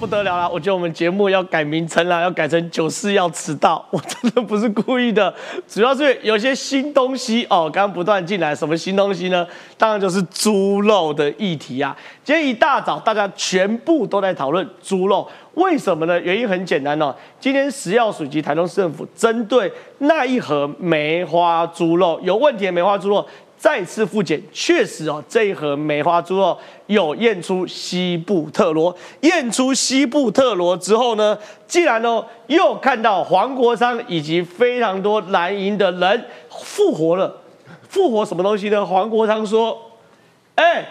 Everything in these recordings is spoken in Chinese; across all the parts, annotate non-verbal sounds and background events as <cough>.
不得了了！我觉得我们节目要改名称了，要改成“九四要迟到”。<laughs> 我真的不是故意的，主要是有些新东西哦，刚刚不断进来。什么新东西呢？当然就是猪肉的议题啊。今天一大早，大家全部都在讨论猪肉，为什么呢？原因很简单哦。今天食药署及台东市政府针对那一盒梅花猪肉有问题的梅花猪肉。再次复检，确实哦，这一盒梅花猪肉有验出西部特罗，验出西部特罗之后呢，既然哦又看到黄国昌以及非常多蓝营的人复活了，复活什么东西呢？黄国昌说：“哎，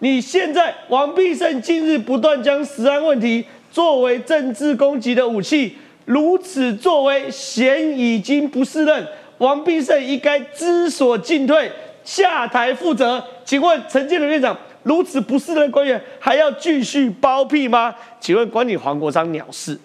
你现在王必胜近日不断将食安问题作为政治攻击的武器，如此作为嫌已经不适任，王必胜应该知所进退。”下台负责，请问陈建仁院长如此不是的官员，还要继续包庇吗？请问管你黄国昌鸟事？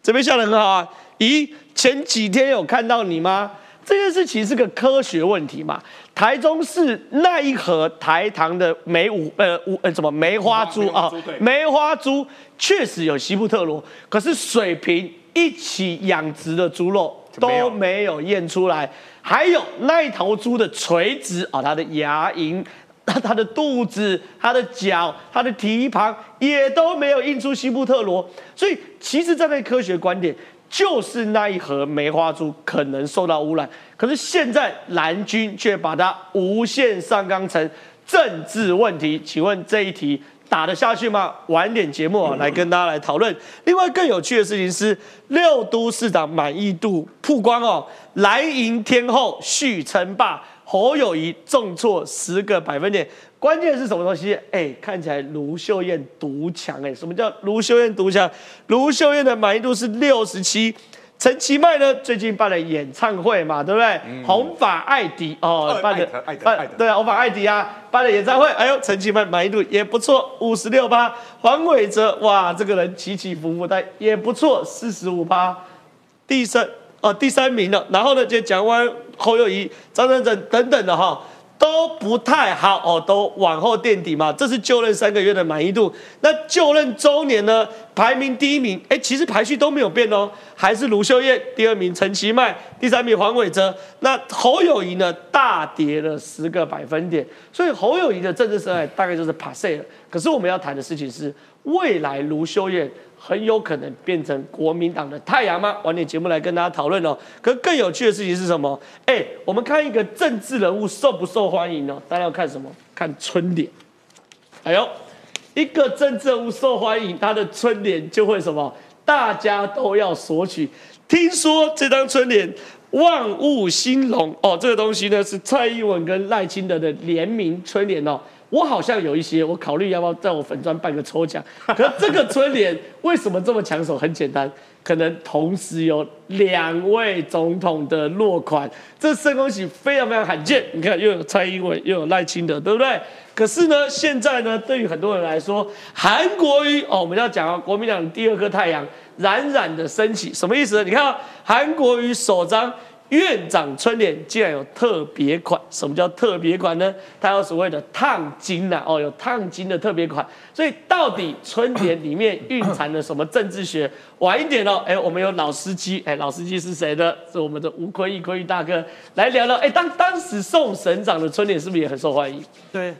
这边笑得很好啊。咦，前几天有看到你吗？这件事其实是个科学问题嘛。台中市那一盒台糖的梅五呃五呃什么梅花猪啊，梅花猪确实有西部特罗，可是水平一起养殖的猪肉都没有验出来。还有那一头猪的垂直啊，它的牙龈、<laughs> 它的肚子、它的脚、它的蹄膀也都没有印出西布特罗，所以其实站在科学观点，就是那一盒梅花猪可能受到污染。可是现在蓝军却把它无限上纲成政治问题，请问这一题？打得下去吗？晚点节目啊，<laughs> 来跟大家来讨论。另外更有趣的事情是，六都市长满意度曝光哦，蓝营天后续称霸，侯友谊重挫十个百分点。关键是什么东西？哎，看起来卢秀燕独强哎，什么叫卢秀燕独强？卢秀燕的满意度是六十七。陈其迈呢？最近办了演唱会嘛，对不对？红发艾迪哦，办的办对啊，红发艾迪啊，办了演唱会。哎呦，陈其迈满意度也不错，五十六趴。黄伟哲哇，这个人起起伏伏，但也不错，四十五趴。第三哦，第三名了。然后呢，就蒋万侯友谊、张振振等等的哈。都不太好哦，都往后垫底嘛。这是就任三个月的满意度。那就任周年呢？排名第一名，哎，其实排序都没有变哦，还是卢秀燕第二名，陈其迈第三名，黄伟哲。那侯友谊呢？大跌了十个百分点。所以侯友谊的政治生涯大概就是 pass 了。可是我们要谈的事情是，未来卢秀燕。很有可能变成国民党的太阳吗？晚点节目来跟大家讨论哦。可更有趣的事情是什么？哎，我们看一个政治人物受不受欢迎呢？大家要看什么？看春联。哎呦，一个政治人物受欢迎，他的春联就会什么？大家都要索取。听说这张春联“万物兴隆”哦，这个东西呢是蔡英文跟赖清德的联名春联哦。我好像有一些，我考虑要不要在我粉砖办个抽奖。可这个春联为什么这么抢手？很简单，可能同时有两位总统的落款，这圣恭喜非常非常罕见。你看，又有蔡英文，又有赖清德，对不对？可是呢，现在呢，对于很多人来说，韩国瑜哦，我们要讲啊，国民党第二颗太阳冉冉的升起，什么意思？你看，韩国瑜首张。院长春联竟然有特别款，什么叫特别款呢？它有所谓的烫金呐，哦，有烫金的特别款。所以到底春联里面蕴藏了什么政治学？晚一点哦，哎，我们有老司机，哎，老司机是谁呢？是我们的吴坤义，坤义大哥来聊聊。哎，当当时宋省长的春联是不是也很受欢迎？对，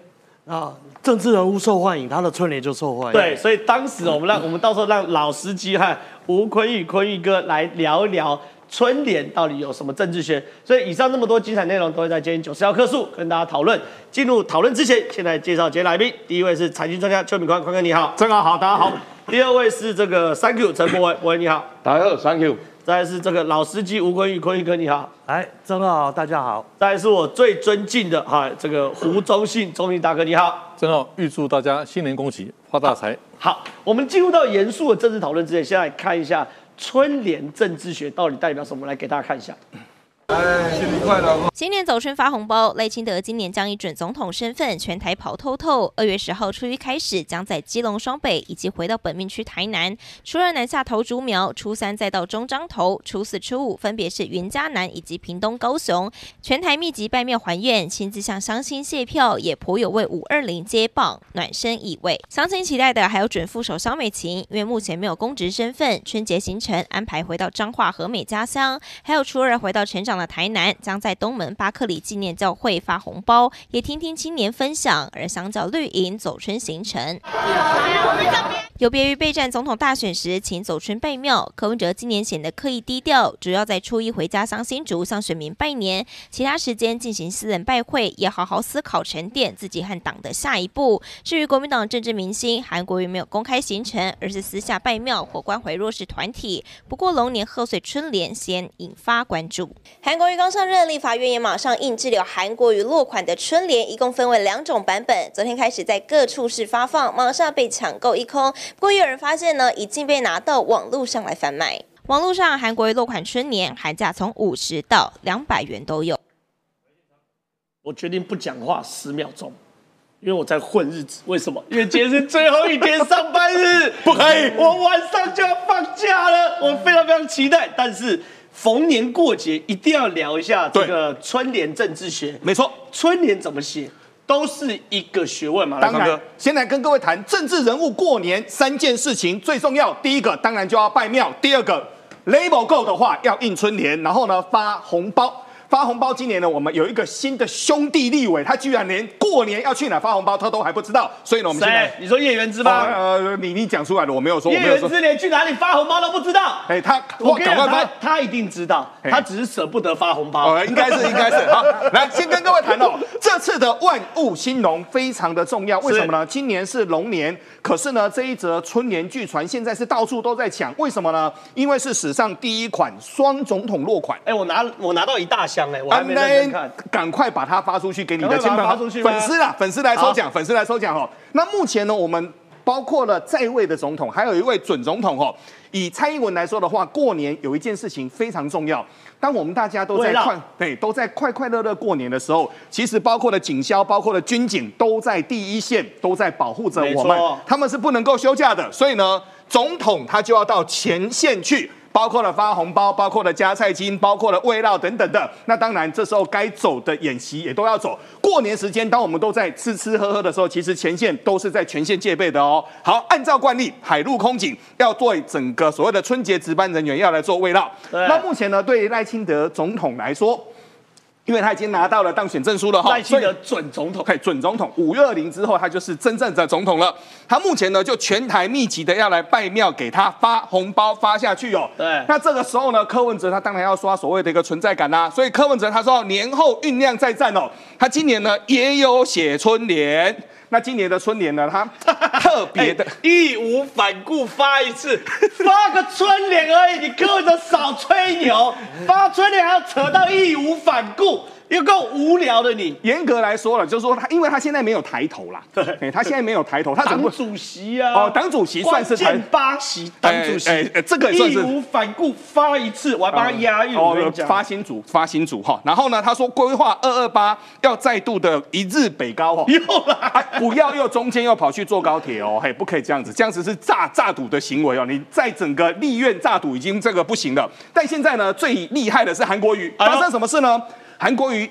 啊，政治人物受欢迎，他的春联就受欢迎。对，所以当时我们让我们到时候让老司机哈吴坤义，坤义哥来聊一聊。春联到底有什么政治学？所以以上那么多精彩内容都会在今天九十要课数跟大家讨论。进入讨论之前，先来介绍今天来宾。第一位是财经专家邱敏宽，宽哥你好，正好好，大家好。第二位是这个 Thank you 陈博文，博文你好，大家好，Thank you。再来是这个老司机吴坤玉，坤玉哥你好，哎，正好大家好。再来是我最尊敬的哈，这个胡忠信，忠信大哥你好，正好预祝大家新年恭喜发大财。好，我们进入到严肃的政治讨论之前，先来看一下。春联政治学到底代表什么？来给大家看一下。新年早！春发红包，赖清德今年将以准总统身份全台跑透透。二月十号初一开始，将在基隆双北以及回到本命区台南。初二南下投竹苗，初三再到中彰投，初四初五分别是云嘉南以及屏东高雄。全台密集拜庙还愿，亲自向乡亲谢票，也颇有为五二零接棒，暖身意味。乡亲期待的还有准副手肖美琴，因为目前没有公职身份，春节行程安排回到彰化和美家乡，还有初二回到成长。台南将在东门巴克里纪念教会发红包，也听听青年分享。而相较绿营走春行程，有别于备战总统大选时请走春拜庙，柯文哲今年显得刻意低调，主要在初一回家乡新竹向选民拜年，其他时间进行私人拜会，也好好思考沉淀自己和党的下一步。至于国民党政治明星韩国瑜没有公开行程，而是私下拜庙或关怀弱势团体。不过龙年贺岁春联先引发关注。韩国瑜刚上任，立法院也马上印制了韩国瑜落款的春联，一共分为两种版本。昨天开始在各处市发放，马上被抢购一空。不过有人发现呢，已经被拿到网络上来贩卖。网络上韩国瑜落款春联，寒价从五十到两百元都有。我决定不讲话十秒钟，因为我在混日子。为什么？因为今天是最后一天上班日，<laughs> 不可以，我晚上就要放假了，我非常非常期待。但是。逢年过节一定要聊一下这个春联政治学。没错，春联怎么写都是一个学问嘛。当然，先来跟各位谈政治人物过年三件事情最重要。第一个当然就要拜庙，第二个 label 够的话要印春联，然后呢发红包。发红包，今年呢，我们有一个新的兄弟立委，他居然连过年要去哪发红包他都还不知道，所以呢，我们现在你说叶元之吗？呃，你你讲出来了，我没有说。叶元之连去哪里发红包都不知道。哎，他我赶快发，他一定知道，他只是舍不得发红包。呃，应该是应该是 <laughs> 好，来先跟各位谈哦，这次的万物兴隆非常的重要，为什么呢？今年是龙年，可是呢，这一则春联据传现在是到处都在抢，为什么呢？因为是史上第一款双总统落款。哎，我拿我拿到一大箱哎，我还没。赶快把它发出去给你的亲朋粉丝啦，粉丝来抽奖，粉丝来抽奖哦。那目前呢，我们包括了在位的总统，还有一位准总统哦。以蔡英文来说的话，过年有一件事情非常重要。当我们大家都在快对都在快快乐乐过年的时候，其实包括了警消，包括了军警，都在第一线，都在保护着我们。他们是不能够休假的，所以呢，总统他就要到前线去。包括了发红包，包括了加菜金，包括了味道等等的。那当然，这时候该走的演习也都要走。过年时间，当我们都在吃吃喝喝的时候，其实前线都是在全线戒备的哦。好，按照惯例，海陆空警要做整个所谓的春节值班人员要来做慰劳。那目前呢，对赖清德总统来说。因为他已经拿到了当选证书了哈，赖清德准总统，对，准总统。五月二零之后，他就是真正的总统了。他目前呢，就全台密集的要来拜庙，给他发红包发下去哦。对。那这个时候呢，柯文哲他当然要刷所谓的一个存在感啦。所以柯文哲他说年后酝酿再战哦。他今年呢也有写春联。那今年的春联呢，他 <laughs> 特别的义无反顾发一次，<laughs> 发个春联而已，你柯文哲少吹牛，发春联还要扯到义无反顾。又够无聊的你，严格来说了，就是说他，因为他现在没有抬头啦，对，他现在没有抬头，他党主席啊，哦，党主席算是台八席，党主席，这个义无反顾发一次，我还帮他押韵，哦，发新组，发新组哈，然后呢，他说规划二二八要再度的一日北高哦，又来，不要又中间又跑去坐高铁哦，嘿，不可以这样子，这样子是诈诈赌的行为哦，你在整个立院诈赌已经这个不行了，但现在呢，最厉害的是韩国瑜，发生什么事呢？韩国瑜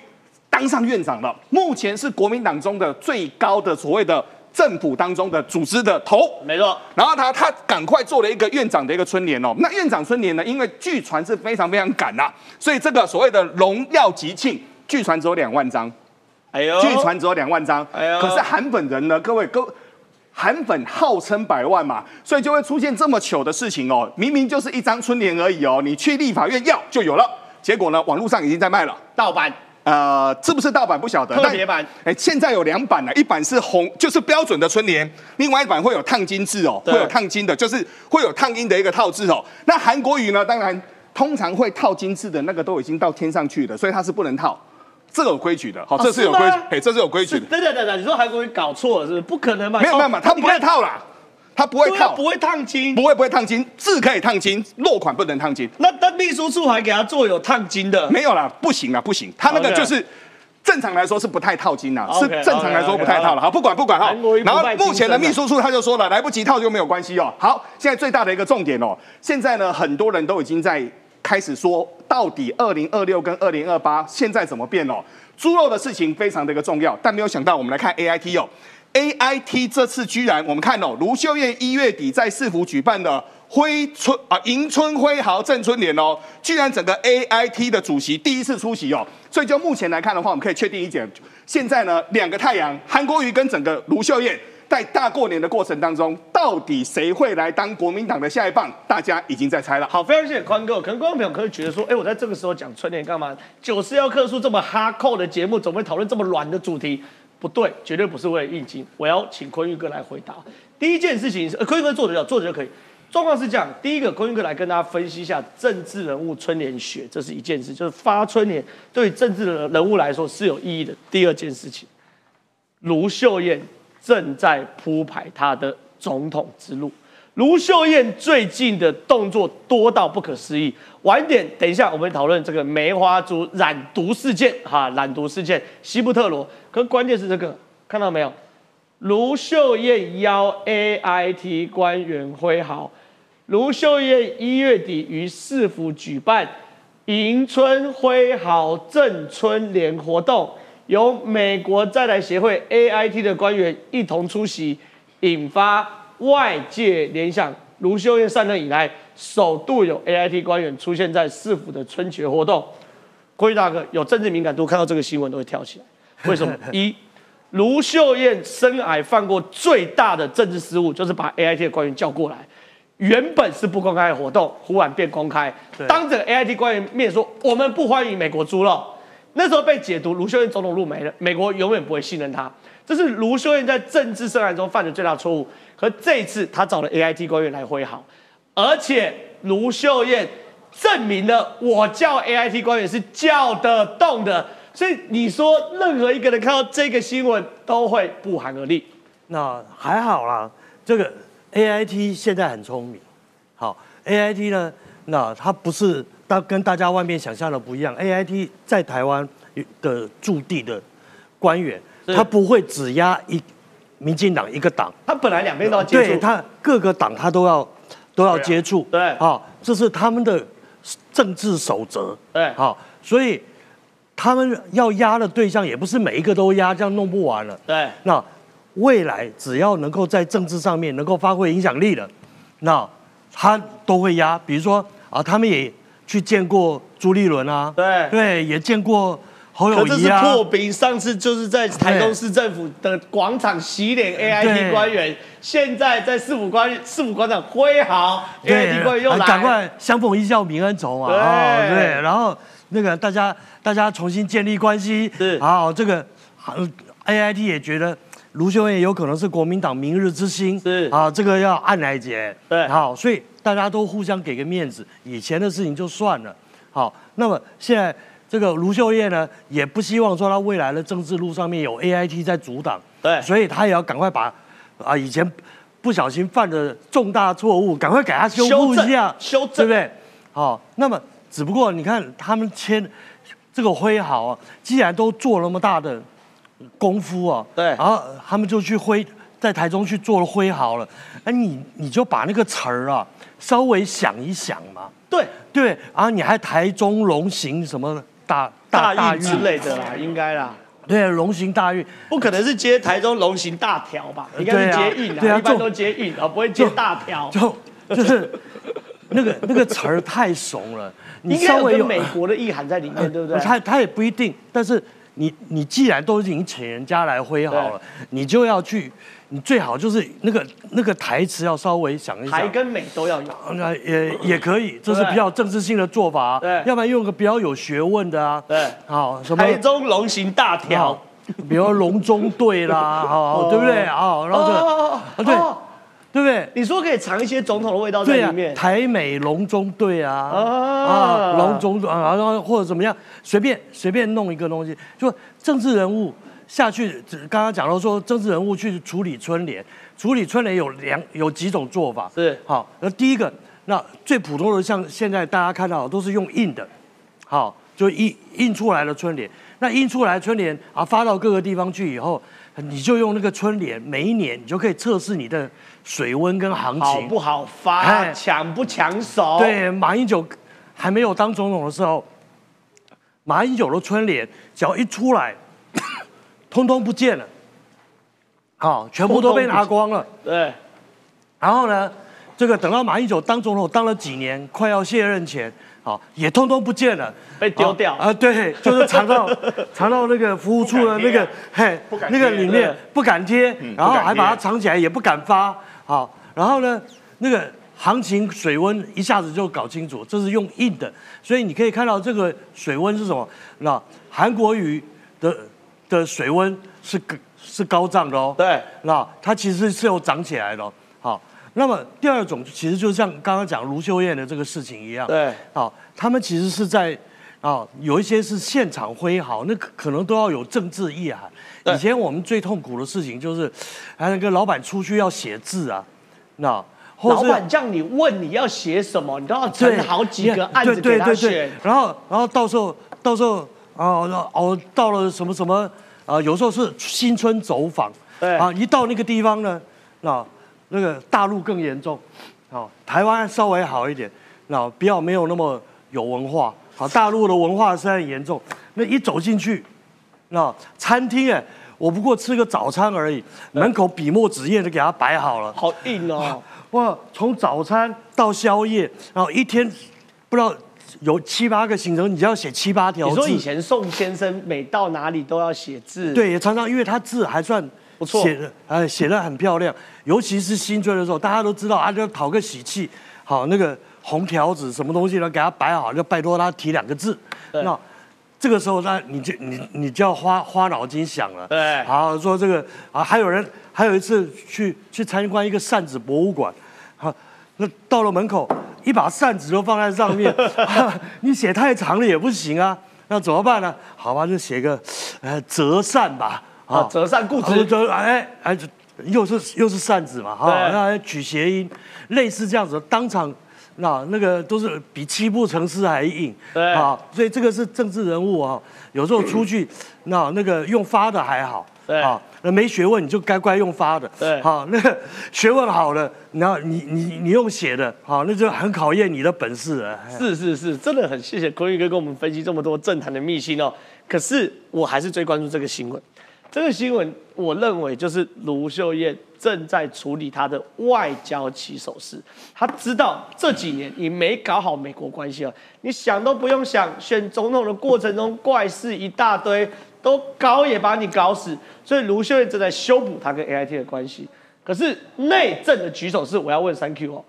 当上院长了，目前是国民党中的最高的所谓的政府当中的组织的头，没错。然后他他赶快做了一个院长的一个春联哦。那院长春联呢，因为据传是非常非常赶呐，所以这个所谓的荣耀吉庆，据传只有两万张。哎呦，据传只有两万张。哎呦，可是韩粉人呢，各位各韩粉号称百万嘛，所以就会出现这么糗的事情哦。明明就是一张春联而已哦，你去立法院要就有了。结果呢？网络上已经在卖了盗版，呃，是不是盗版不晓得。特别版，哎，现在有两版了，一版是红，就是标准的春联，另外一版会有烫金字哦，会有烫金的，就是会有烫金的一个套字哦。那韩国语呢？当然，通常会套金字的那个都已经到天上去了，所以它是不能套，这有规矩的。好，这是有规，哎，这是有规矩的。对对对对，你说韩国语搞错了是不是？不可能吧？没有没有，他不会套啦。他不会烫，不会烫金，不会不会烫金，字可以烫金，落款不能烫金。那那秘书处还给他做有烫金的？没有啦，不行啦，不行，他那个就是正常来说是不太套金啊，是正常来说不太套了。好，不管不管哈。然后目前的秘书处他就说了，来不及套就没有关系哦。好，现在最大的一个重点哦，现在呢很多人都已经在开始说，到底二零二六跟二零二八现在怎么变哦？猪肉的事情非常的一个重要，但没有想到我们来看 A I T 哦。A I T 这次居然，我们看哦，卢秀燕一月底在市府举办的挥春啊迎春辉豪正春联哦，居然整个 A I T 的主席第一次出席哦，所以就目前来看的话，我们可以确定一点，现在呢两个太阳韩国瑜跟整个卢秀燕在大过年的过程当中，到底谁会来当国民党的下一棒？大家已经在猜了。好，非常谢谢宽哥。可能观众朋友可能觉得说，哎，我在这个时候讲春联干嘛？九四要克数这么哈扣的节目，怎么会讨论这么软的主题？不对，绝对不是为了应景。我要请坤玉哥来回答。第一件事情是，坤玉哥坐着就坐着就可以。状况是这样：第一个，坤玉哥来跟大家分析一下政治人物春联学，这是一件事，就是发春联对政治的人物来说是有意义的。第二件事情，卢秀燕正在铺排她的总统之路。卢秀燕最近的动作多到不可思议。晚点，等一下我们讨论这个梅花猪染毒事件，哈，染毒事件，西布特罗。可关键是这个，看到没有？卢秀燕邀 A I T 官员挥毫。卢秀燕一月底于市府举办迎春挥毫赠春联活动，由美国在台协会 A I T 的官员一同出席，引发。外界联想，卢秀燕上任以来，首度有 A I T 官员出现在市府的春节活动。郭大哥有政治敏感度，看到这个新闻都会跳起来。<laughs> 为什么？一，卢秀燕生癌犯过最大的政治失误，就是把 A I T 的官员叫过来，原本是不公开的活动，忽然变公开，当着 A I T 官员面说我们不欢迎美国猪肉。那时候被解读卢秀燕总统路没了，美国永远不会信任他。这是卢秀燕在政治生涯中犯的最大错误。可这一次，他找了 A I T 官员来挥毫，而且卢秀燕证明了我叫 A I T 官员是叫得动的。所以你说，任何一个人看到这个新闻都会不寒而栗。那还好啦，这个 A I T 现在很聪明。好，A I T 呢，那它不是大跟大家外面想象的不一样。A I T 在台湾的驻地的官员，他不会只压一。民进党一个党，他本来两边都要接触，对他各个党他都要都要接触，对，好，这是他们的政治守则，对，好，所以他们要压的对象也不是每一个都压，这样弄不完了，对，那未来只要能够在政治上面能够发挥影响力的，那他都会压，比如说啊，他们也去见过朱立伦啊，对，对，也见过。可这是破冰，上次就是在台东市政府的广场洗脸 A I T 官员，现在在市府官市府广场挥毫 A I T 官员又来，赶快相逢一笑泯恩仇啊，对。对，然后那个大家大家重新建立关系，是。好这个 A I T 也觉得卢秀燕有可能是国民党明日之星，是。啊，这个要按来解，对，好，所以大家都互相给个面子，以前的事情就算了，好，那么现在。这个卢秀燕呢，也不希望说她未来的政治路上面有 A I T 在阻挡，对，所以她也要赶快把啊以前不小心犯的重大错误，赶快给她修复一下，修正，对不对？好，那么只不过你看他们签这个挥毫啊，既然都做那么大的功夫啊，对，然后他们就去挥在台中去做了挥毫了，哎，你你就把那个词儿啊稍微想一想嘛，对对，然后你还台中龙行什么？大大运之类的啦，应该啦。对，龙行大运不可能是接台中龙行大条吧？应该是接运啊，一般都接运啊，不会接大条。就就是那个那个词儿太怂了，<laughs> 你稍微有美国的意涵在里面，对不对？他他也不一定，但是你你既然都已经请人家来挥好了，你就要去。你最好就是那个那个台词要稍微想一想，台跟美都要有，那也也可以，这是比较政治性的做法。对，要不然用个比较有学问的啊。对，好，什么台中龙行大条，比如龙中队啦，好，对不对？好，然后这，对，对不对？你说可以藏一些总统的味道在里面，台美龙中队啊，啊，龙中啊，然后或者怎么样，随便随便弄一个东西，就政治人物。下去，刚刚讲到说政治人物去处理春联，处理春联有两有几种做法。是好，那第一个，那最普通的像现在大家看到都是用印的，好，就印印出来的春联。那印出来春联啊，发到各个地方去以后，你就用那个春联，每一年你就可以测试你的水温跟行情好不好发，抢不抢手。对，马英九还没有当总统的时候，马英九的春联只要一出来。<coughs> 通通不见了，好，全部都被拿光了。对，然后呢，这个等到马英九当总统当了几年，快要卸任前，好，也通通不见了，被丢掉啊。对，就是藏到 <laughs> 藏到那个服务处的那个嘿，那个里面不敢贴，然后还把它藏起来，也不敢发。好，然后呢，那个行情水温一下子就搞清楚，这是用印的，所以你可以看到这个水温是什么？那韩国瑜的。的水温是是高涨的哦，对，那它其实是有涨起来的。好，那么第二种其实就像刚刚讲卢秀燕的这个事情一样，对，好，他们其实是在啊，有一些是现场挥毫，那可可能都要有政治意涵。以前我们最痛苦的事情就是，还那个老板出去要写字啊，那老板叫你问你要写什么，你都要整好几个案子给他选，然后然后到时候到时候。哦，哦，到了什么什么啊？有时候是新春走访，对啊，一到那个地方呢，那那个大陆更严重，啊，台湾稍微好一点，那比较没有那么有文化，啊，大陆的文化是很严重。那一走进去，那餐厅哎，我不过吃个早餐而已，门口笔墨纸砚都给他摆好了，好硬哦，哇，从早餐到宵夜，然后一天不知道。有七八个行程，你就要写七八条字。你说以前宋先生每到哪里都要写字，对，也常常因为他字还算不错，写的哎写的很漂亮。尤其是新春的时候，大家都知道啊，就讨个喜气，好那个红条子什么东西呢，给他摆好，就拜托他提两个字。那这个时候，那你就你你就要花花脑筋想了。对，好说这个啊，还有人还有一次去去参观一个扇子博物馆，好，那到了门口。一把扇子都放在上面，<laughs> 你写太长了也不行啊，那怎么办呢？好吧，就写个呃折扇吧，啊，折扇固执，折哎哎，又是又是扇子嘛，哈，那取谐音，类似这样子，当场那那个都是比七步成诗还硬，对，啊，所以这个是政治人物啊，有时候出去那那个用发的还好。对啊，那没学问你就该乖用发的。对，好，那个学问好了，然后你你你用写的，好，那就很考验你的本事了。是是是，真的很谢谢坤宇哥跟我们分析这么多政坛的秘辛哦。可是我还是最关注这个新闻，这个新闻我认为就是卢秀燕正在处理她的外交起手式。她知道这几年你没搞好美国关系哦，你想都不用想，选总统的过程中怪事一大堆。都搞也把你搞死，所以卢秀燕正在修补她跟 A I T 的关系。可是内政的举手是我要问三 Q 哦，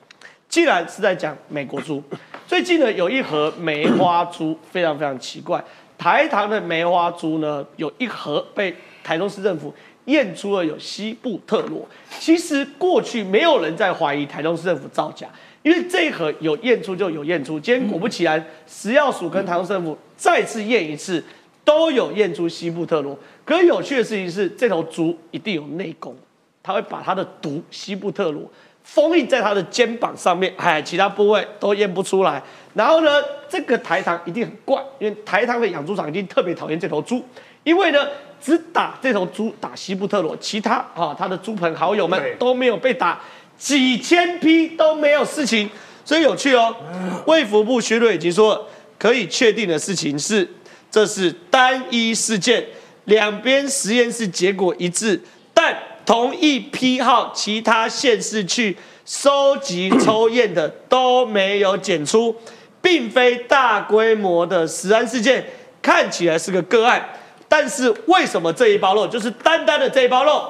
既然是在讲美国猪，最近呢有一盒梅花猪非常非常奇怪，台糖的梅花猪呢有一盒被台中市政府验出了有西布特罗。其实过去没有人在怀疑台中市政府造假，因为这一盒有验出就有验出。今天果不其然，食药署跟台中市政府再次验一次。都有验出西布特罗，可有趣的事情是，这头猪一定有内功，它会把它的毒西布特罗封印在它的肩膀上面，哎，其他部位都验不出来。然后呢，这个台糖一定很怪，因为台糖的养猪场一定特别讨厌这头猪，因为呢，只打这头猪打西布特罗，其他啊，他的猪朋好友们都没有被打，几千批都没有事情，所以有趣哦。卫福部薛瑞已经说，可以确定的事情是。这是单一事件，两边实验室结果一致，但同一批号其他县市去收集抽验的都没有检出，并非大规模的食安事件，看起来是个个案。但是为什么这一包肉就是单单的这一包肉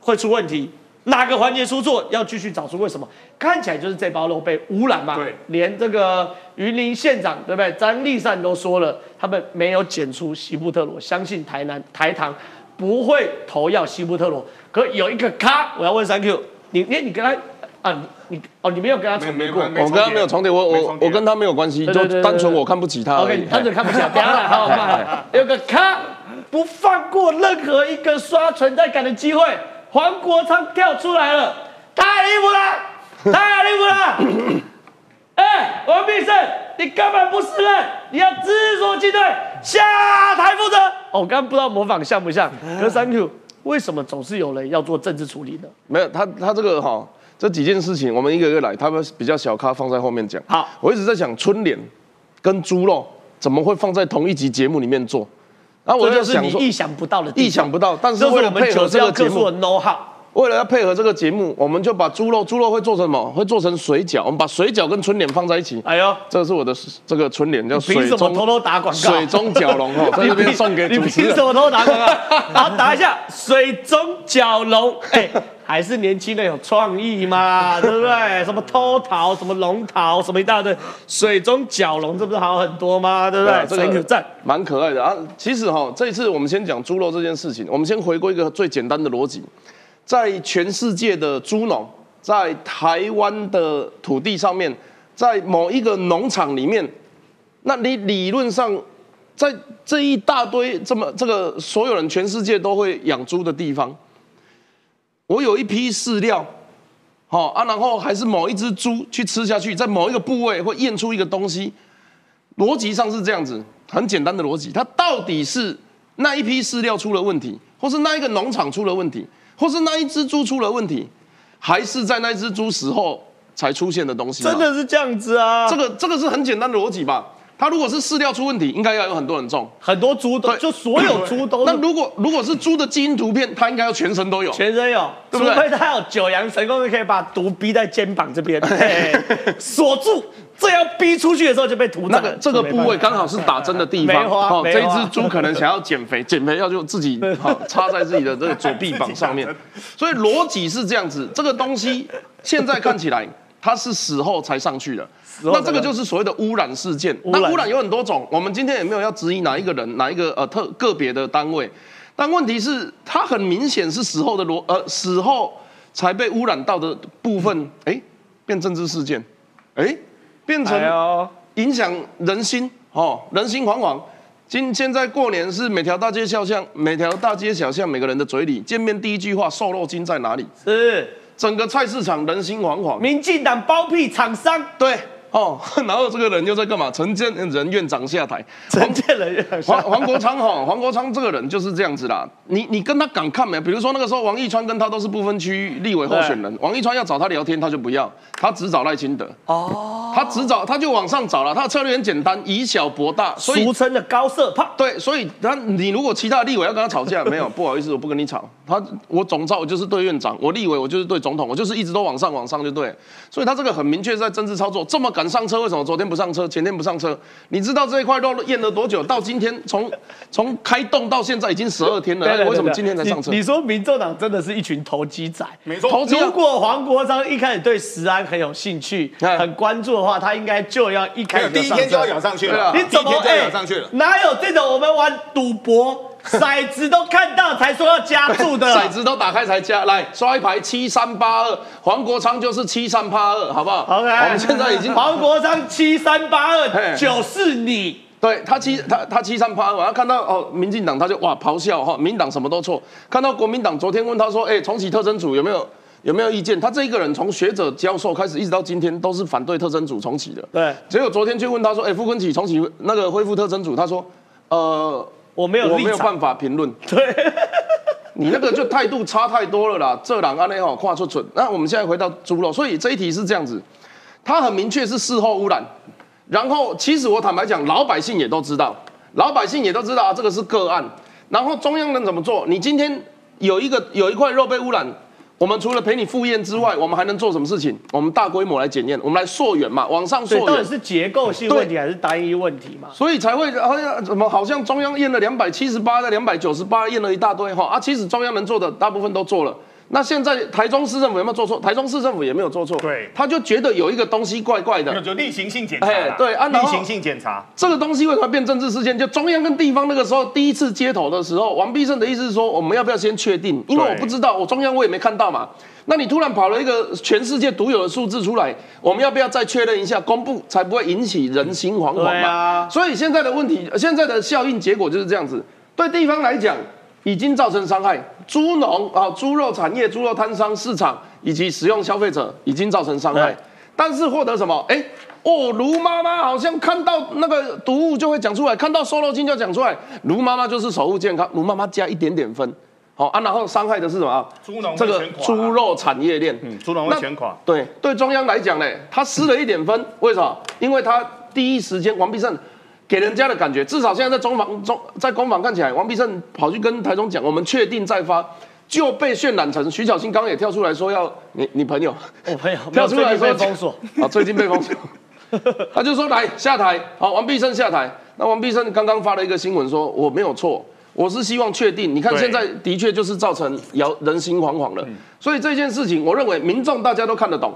会出问题？哪个环节出错？要继续找出为什么？看起来就是这包肉被污染嘛？对，连这个云林县长对不对？张立善都说了，他们没有检出西布特罗，相信台南台糖不会投药西布特罗。可有一个咖，我要问三 Q，你你你跟他啊，你你哦，你没有跟他重叠过？我跟他没有重叠，我我我跟他没有关系，就单纯我看不起他。OK，单纯看不起他。等下来，好，有个咖，不放过任何一个刷存在感的机会。黄国昌跳出来了，太离谱了，太离谱了！<laughs> 哎，王必胜，你根本不是人，你要知所进退，下台负责。哦，我刚刚不知道模仿像不像？可是 Thank you，为什么总是有人要做政治处理呢？没有，他他这个哈，这几件事情我们一个一个来，他们比较小咖放在后面讲。好，我一直在想春联跟猪肉怎么会放在同一集节目里面做，然后我就想说意想不到的，意想不到，但是为了配合这个节目，know how。为了要配合这个节目，我们就把猪肉，猪肉会做成什么？会做成水饺。我们把水饺跟春联放在一起。哎呦，这是我的这个春联，叫水中偷偷打广告？水中蛟龙哦，<laughs> 在这边送给主持人。你凭什么偷偷打广告？然后打一下水中蛟龙。哎，还是年轻人有创意嘛，<laughs> 对不对？什么偷桃，什么龙桃，什么一大堆。水中蛟龙，这不是好很多吗？对不对？这个赞，蛮可爱的啊。其实哈，这一次我们先讲猪肉这件事情，我们先回归一个最简单的逻辑。在全世界的猪农，在台湾的土地上面，在某一个农场里面，那你理论上，在这一大堆这么这个所有人全世界都会养猪的地方，我有一批饲料，好啊，然后还是某一只猪去吃下去，在某一个部位会验出一个东西，逻辑上是这样子，很简单的逻辑，它到底是那一批饲料出了问题，或是那一个农场出了问题？或是那一只猪出了问题，还是在那只猪死后才出现的东西？真的是这样子啊？这个这个是很简单的逻辑吧？它如果是饲料出问题，应该要有很多人种，很多猪都就所有猪都。<coughs> 那如果如果是猪的基因图片，它应该要全身都有，全身有，除非它有九阳神功，就可以把毒逼在肩膀这边 <laughs> 锁住。这要逼出去的时候就被屠宰。那个这个部位刚好是打针的地方。<laughs> 哦，这一只猪可能想要减肥，减肥要就自己好 <laughs> 插在自己的这个左臂膀上面。所以逻辑是这样子，这个东西现在看起来它是死后才上去的。那这个就是所谓的污染事件。那污染有很多种，我们今天也没有要质疑哪一个人、哪一个呃特个别的单位。但问题是，它很明显是死后的逻呃死后才被污染到的部分，哎，变政治事件，哎。变成影响人心哦，人心惶惶。今现在过年是每条大街小巷，每条大街小巷每个人的嘴里见面第一句话：瘦肉精在哪里？是整个菜市场人心惶惶。民进党包庇厂商，对。哦，<laughs> 然后这个人又在干嘛？陈建仁院长下台，陈建仁院长。黄黄国昌哈，黄国昌这个人就是这样子啦。你你跟他敢看没？比如说那个时候王义川跟他都是不分区立委候选人，王义川要找他聊天，他就不要，他只找赖清德。哦，他只找他就往上找了，他的策略很简单，以小博大，俗称的高射炮。对，所以他你如果其他立委要跟他吵架，没有，不好意思，我不跟你吵。他我总召我就是对院长，我立委我就是对总统，我就是一直都往上往上就对。所以他这个很明确在政治操作，这么敢上车，为什么昨天？不上车，前天不上车，你知道这一块肉验了多久？到今天从从开动到现在已经十二天了，为什么今天才上车？你说民众党真的是一群投机仔？没错，如果黄国昌一开始对食安很有兴趣、很关注的话，他应该就要一开始第一天就要咬上去了。你怎么哎？上去了？哪有这种我们玩赌博？骰子都看到才说要加注的，<laughs> 骰子都打开才加。来刷一排七三八二，黄国昌就是七三八二，好不好？OK，我们现在已经黄国昌七三八二，九是你。对他七他他七三八二，然后看到哦，民进党他就哇咆哮哈，民党什么都错。看到国民党昨天问他说，哎，重启特征组有没有有没有意见？他这一个人从学者教授开始一直到今天都是反对特征组重启的。对，结果昨天去问他说，哎，傅昆启重启那个恢复特征组，他说，呃。我没有，我没有办法评论。<laughs> 对，<laughs> 你那个就态度差太多了啦。这两案内好跨出准。那我们现在回到猪肉，所以这一题是这样子，它很明确是事后污染。然后其实我坦白讲，老百姓也都知道，老百姓也都知道啊，这个是个案。然后中央能怎么做？你今天有一个有一块肉被污染。我们除了陪你赴宴之外，我们还能做什么事情？我们大规模来检验，我们来溯源嘛，往上溯源。到底是结构性问题还是单一问题嘛？所以才会好像怎么好像中央验了两百七十八的两百九十八验了一大堆哈啊，其实中央能做的大部分都做了。那现在台中市政府有没有做错？台中市政府也没有做错。对，他就觉得有一个东西怪怪的，就例行性检查。哎，对，例行性检查。这个东西为什么变政治事件？就中央跟地方那个时候第一次接头的时候，王必胜的意思是说，我们要不要先确定？因为我不知道，我中央我也没看到嘛。那你突然跑了一个全世界独有的数字出来，我们要不要再确认一下公布，才不会引起人心惶惶嘛？所以现在的问题，现在的效应结果就是这样子。对地方来讲已经造成伤害，猪农啊、猪肉产业、猪肉摊商、市场以及使用消费者已经造成伤害，但是获得什么？哎，哦，卢妈妈好像看到那个毒物就会讲出来，看到瘦肉精就讲出来，卢妈妈就是守护健康，卢妈妈加一点点分。好啊，然后伤害的是什么？猪农这个猪肉产业链，嗯，猪农会全垮。对对，中央来讲呢，他失了一点分，为什么？因为他第一时间王必胜给人家的感觉，至少现在在中房中在攻防看起来，王必胜跑去跟台中讲，我们确定再发，就被渲染成徐小新刚刚也跳出来说要你你朋友，我 <laughs> 朋友 <laughs> 跳出来说封锁啊，<laughs> 最近被封锁，他就说来下台，好，王必胜下台，那王必胜刚刚发了一个新闻说我没有错。我是希望确定，你看现在的确就是造成摇人心惶惶了，所以这件事情，我认为民众大家都看得懂，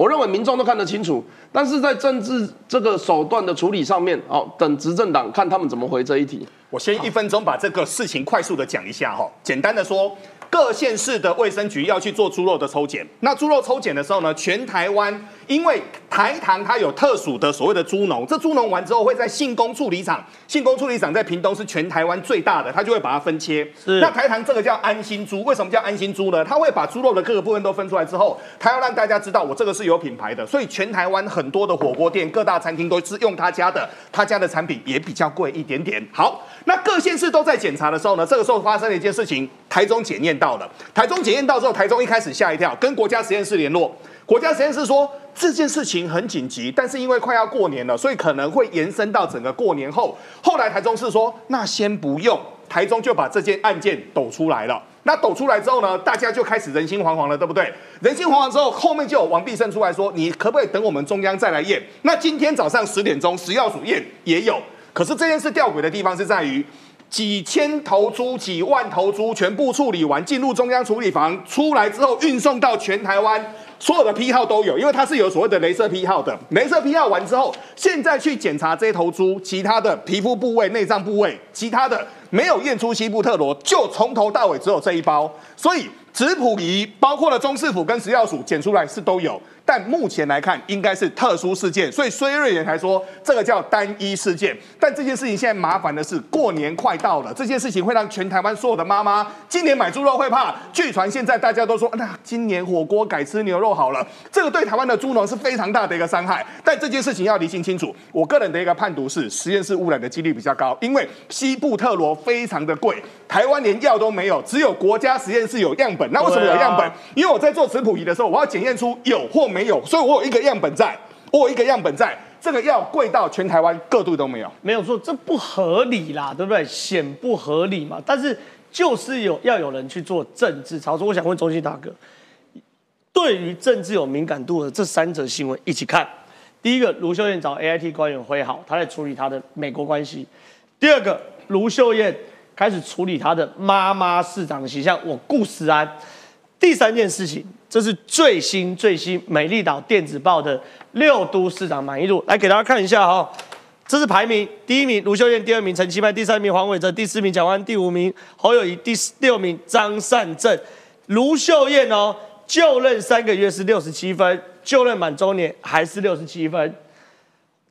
我认为民众都看得清楚，但是在政治这个手段的处理上面，哦，等执政党看他们怎么回这一题。我先一分钟把这个事情快速的讲一下哈，简单的说。各县市的卫生局要去做猪肉的抽检，那猪肉抽检的时候呢，全台湾因为台糖它有特殊的所谓的猪农，这猪农完之后会在信工处理厂，信工处理厂在屏东是全台湾最大的，它就会把它分切。是。那台糖这个叫安心猪，为什么叫安心猪呢？它会把猪肉的各个部分都分出来之后，它要让大家知道我这个是有品牌的，所以全台湾很多的火锅店、各大餐厅都是用他家的，他家的产品也比较贵一点点。好，那各县市都在检查的时候呢，这个时候发生了一件事情，台中检验。到了台中检验到之后，台中一开始吓一跳，跟国家实验室联络。国家实验室说这件事情很紧急，但是因为快要过年了，所以可能会延伸到整个过年后。后来台中市说那先不用，台中就把这件案件抖出来了。那抖出来之后呢，大家就开始人心惶惶了，对不对？人心惶惶之后，后面就有王必胜出来说，你可不可以等我们中央再来验？那今天早上十点钟，食药署验也有。可是这件事吊诡的地方是在于。几千头猪、几万头猪全部处理完，进入中央处理房，出来之后运送到全台湾，所有的批号都有，因为它是有所谓的镭射批号的。镭射批号完之后，现在去检查这头猪其他的皮肤部位、内脏部位，其他的没有验出西部特罗，就从头到尾只有这一包，所以质谱仪包括了中视府跟食药署检出来是都有。但目前来看，应该是特殊事件，所以孙瑞元才说这个叫单一事件。但这件事情现在麻烦的是，过年快到了，这件事情会让全台湾所有的妈妈今年买猪肉会怕。据传现在大家都说，那今年火锅改吃牛肉好了，这个对台湾的猪农是非常大的一个伤害。但这件事情要理清清楚，我个人的一个判读是，实验室污染的几率比较高，因为西部特罗非常的贵，台湾连药都没有，只有国家实验室有样本。那为什么有样本？因为我在做食谱仪的时候，我要检验出有或没。没有，所以我有一个样本在，我有一个样本在，这个药贵到全台湾各度都没有，没有错，这不合理啦，对不对？显不合理嘛。但是就是有要有人去做政治操作。我想问中信大哥，对于政治有敏感度的这三则新闻一起看。第一个，卢秀燕找 A I T 官员会好，他在处理他的美国关系。第二个，卢秀燕开始处理他的妈妈市长的形象，我顾思安。第三件事情。这是最新最新美丽岛电子报的六都市长满意度，来给大家看一下哈。这是排名，第一名卢秀燕，第二名陈其迈，第三名黄伟哲，第四名蒋万，第五名侯友谊，第六名张善政。卢秀燕哦，就任三个月是六十七分，就任满周年还是六十七分。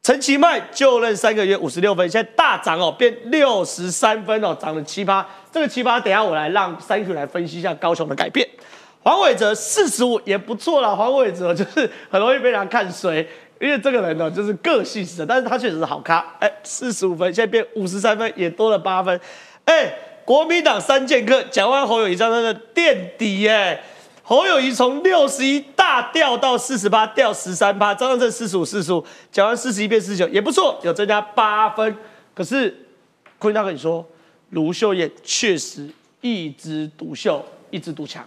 陈其迈就任三个月五十六分，现在大涨哦，变六十三分哦，涨了七八。这个七八，等下我来让三 Q 来分析一下高雄的改变。黄伟哲四十五也不错啦，黄伟哲就是很容易被人家看衰，因为这个人呢就是个性的但是他确实是好咖。哎，四十五分现在变五十三分，也多了八分。哎，国民党三剑客讲完侯友谊这样的垫底，哎，侯友谊从六十一大掉到四十八，掉十三趴，张善政四十五四十五，讲完四十一变四十九也不错，有增加八分。可是坤大跟你说，卢秀燕确实一枝独秀，一枝独强。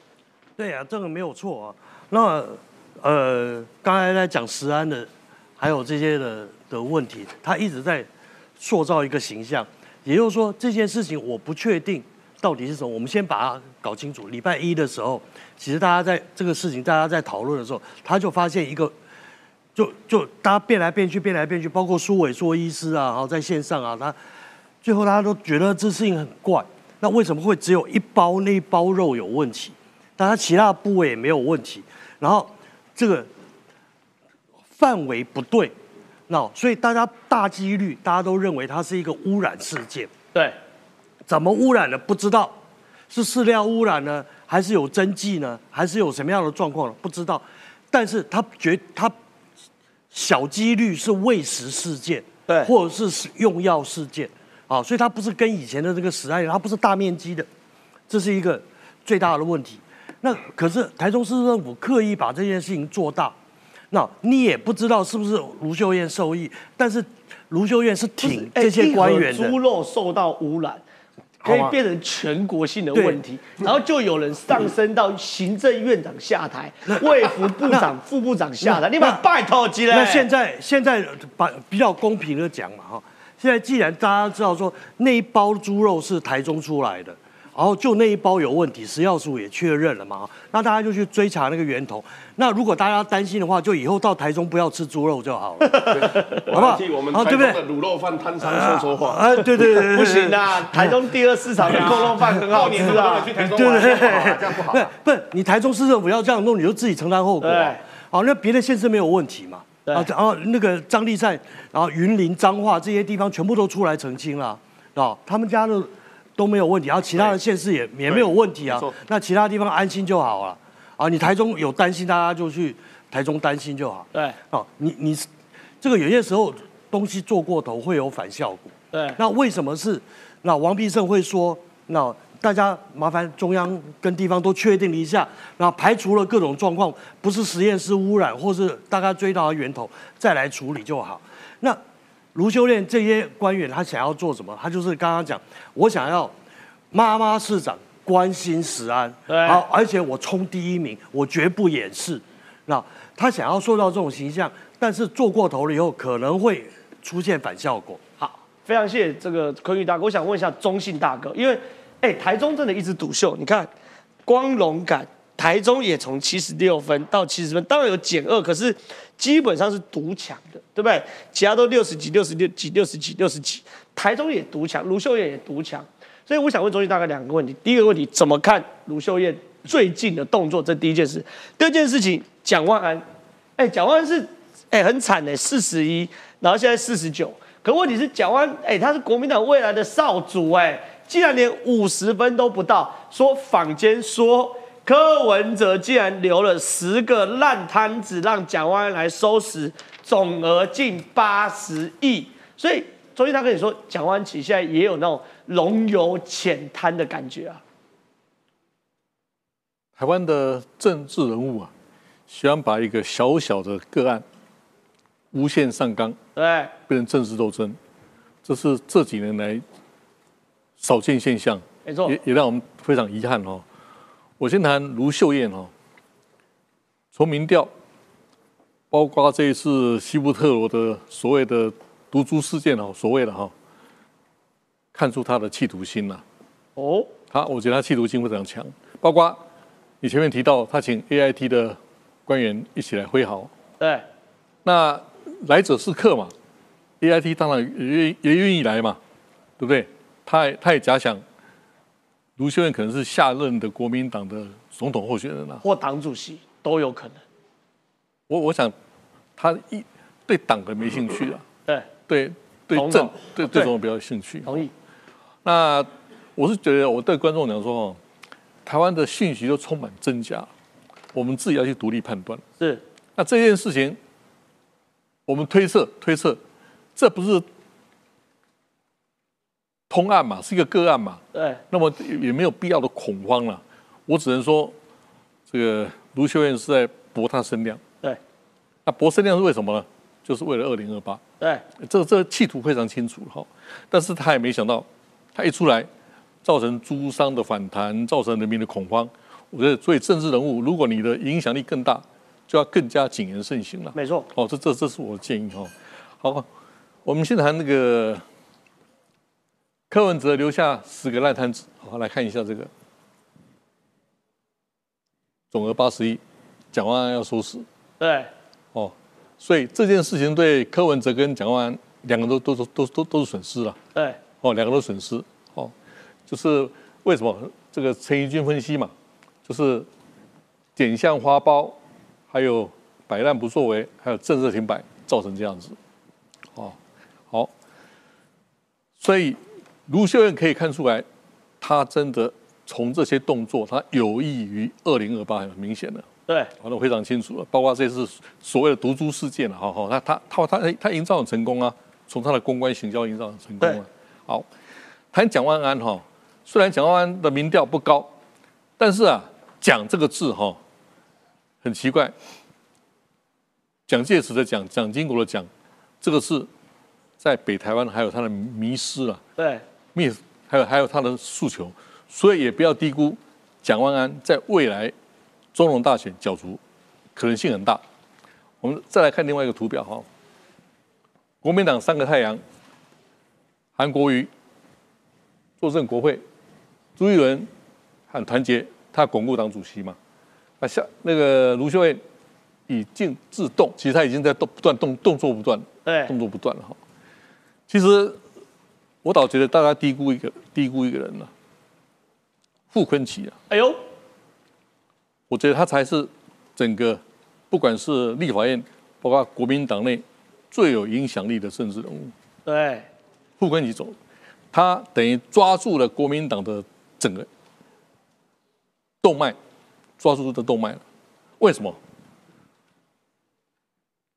对呀，这个没有错啊。那呃，刚才在讲石安的，还有这些的的问题，他一直在塑造一个形象。也就是说，这件事情我不确定到底是什么。我们先把它搞清楚。礼拜一的时候，其实大家在这个事情，大家在讨论的时候，他就发现一个，就就大家变来变去，变来变去，包括苏伟说医师啊，然后在线上啊，他最后大家都觉得这事情很怪。那为什么会只有一包那一包肉有问题？但它其他部位也没有问题，然后这个范围不对，那所以大家大几率大家都认为它是一个污染事件。对，怎么污染的不知道，是饲料污染呢，还是有针剂呢，还是有什么样的状况呢？不知道。但是它绝它小几率是喂食事件，对，或者是用药事件，啊，所以它不是跟以前的这个死案，它不是大面积的，这是一个最大的问题。那可是台中市政府刻意把这件事情做大，那你也不知道是不是卢秀燕受益，但是卢秀燕是挺这些官员的。猪肉受到污染，可以变成全国性的问题，然后就有人上升到行政院长下台，卫福部长、副部长下台，你把拜托机了。那现在现在把比较公平的讲嘛哈，现在既然大家知道说那一包猪肉是台中出来的。然后就那一包有问题，食药署也确认了嘛，那大家就去追查那个源头。那如果大家担心的话，就以后到台中不要吃猪肉就好了，<laughs> 好不好？替我们台中的卤肉饭摊商说说话。啊，对对对，不行啊！台中第二市场的扣肉饭很好吃啊，对对对，这样不好。不 <laughs> 不，你台中市政府要这样弄，你就自己承担后果。好，那别的县市没有问题嘛？啊，然后那个张立善，然后云林、彰化这些地方全部都出来澄清了，啊，他们家的。都没有问题，然后其他的县市也也没有问题啊。那其他地方安心就好了。啊，你台中有担心，大家就去台中担心就好。对。哦，你你这个有些时候东西做过头会有反效果。对。那为什么是？那王必胜会说，那大家麻烦中央跟地方都确定一下，那排除了各种状况，不是实验室污染，或是大家追到源头再来处理就好。那。卢修炼这些官员，他想要做什么？他就是刚刚讲，我想要妈妈市长关心食安，好，而且我冲第一名，我绝不掩饰。那他想要塑造这种形象，但是做过头了以后，可能会出现反效果。好，非常谢谢这个坤玉大哥。我想问一下中信大哥，因为哎，台中真的一直独秀，你看光荣感。台中也从七十六分到七十分，当然有减二，可是基本上是独强的，对不对？其他都六十几、六十六几、六十几、六十几，台中也独强，卢秀燕也独强。所以我想问中心大概两个问题：第一个问题，怎么看卢秀燕最近的动作？这第一件事。第二件事情，蒋万安，哎，蒋万安是哎很惨哎，四十一，然后现在四十九。可问题是蒋万，哎，他是国民党未来的少主哎，竟然连五十分都不到，说坊间说。柯文哲竟然留了十个烂摊子让蒋万安来收拾，总额近八十亿。所以周一他跟你说，蒋万安现在也有那种龙游浅滩的感觉啊。台湾的政治人物啊，喜欢把一个小小的个案无限上纲，对，变成政治斗争，这是这几年来少见现象。没错，也也让我们非常遗憾哦。我先谈卢秀燕哦，从民调，包括这一次西部特罗的所谓的毒株事件哦，所谓的哈，看出他的企图心了。哦，他我觉得他企图心非常强，包括你前面提到他请 A I T 的官员一起来挥毫，对，那来者是客嘛，A I T 当然也也愿意来嘛，对不对？他他也假想。卢秀燕可能是下任的国民党的总统候选人啊，或党主席都有可能。我我想，他一对党的没兴趣了，对对对政对对总统比较兴趣。同意。那我是觉得我对观众讲说哦，台湾的信息都充满真假，我们自己要去独立判断。是。那这件事情，我们推测推测，这不是。通案嘛，是一个个案嘛，对，那么也没有必要的恐慌了。我只能说，这个卢秀燕是在博他声量，对，那博声量是为什么呢？就是为了二零二八，对，这这企图非常清楚哈。但是他也没想到，他一出来，造成租商的反弹，造成人民的恐慌。我觉得，所以政治人物，如果你的影响力更大，就要更加谨言慎行了。没错，哦，这这这是我的建议哈。好，我们先谈那个。柯文哲留下十个烂摊子，好来看一下这个，总额八十亿，蒋万安要收拾。对，哦，所以这件事情对柯文哲跟蒋万安两个都都都都都都是损失了。对，哦，两个都损失。哦，就是为什么这个陈怡君分析嘛，就是点向花苞，还有摆烂不作为，还有政策停摆，造成这样子。哦，好，所以。卢秀燕可以看出来，他真的从这些动作，他有益于二零二八，很明显的。对，好的非常清楚了。包括这次所谓的毒株事件了，好好，他他他他他营造很成功啊，从他的公关行销营造很成功啊。好，谈蒋万安哈，虽然蒋万安的民调不高，但是啊，蒋这个字哈，很奇怪，蒋介石的蒋，蒋经国的蒋，这个字在北台湾还有他的迷失了。对，迷还有还有他的诉求，所以也不要低估蒋万安在未来。中融大选角逐可能性很大。我们再来看另外一个图表哈，国民党三个太阳，韩国瑜坐镇国会，朱一伦很团结，他巩固党主席嘛。那下那个卢秀燕以静制动，其实他已经在动不断动动作不断，对，动作不断了哈。其实我倒觉得大家低估一个低估一个人了，傅昆萁啊。哎呦。我觉得他才是整个，不管是立法院，包括国民党内最有影响力的政治人物。对，傅昆萁走，他等于抓住了国民党的整个动脉，抓住的动脉了。为什么？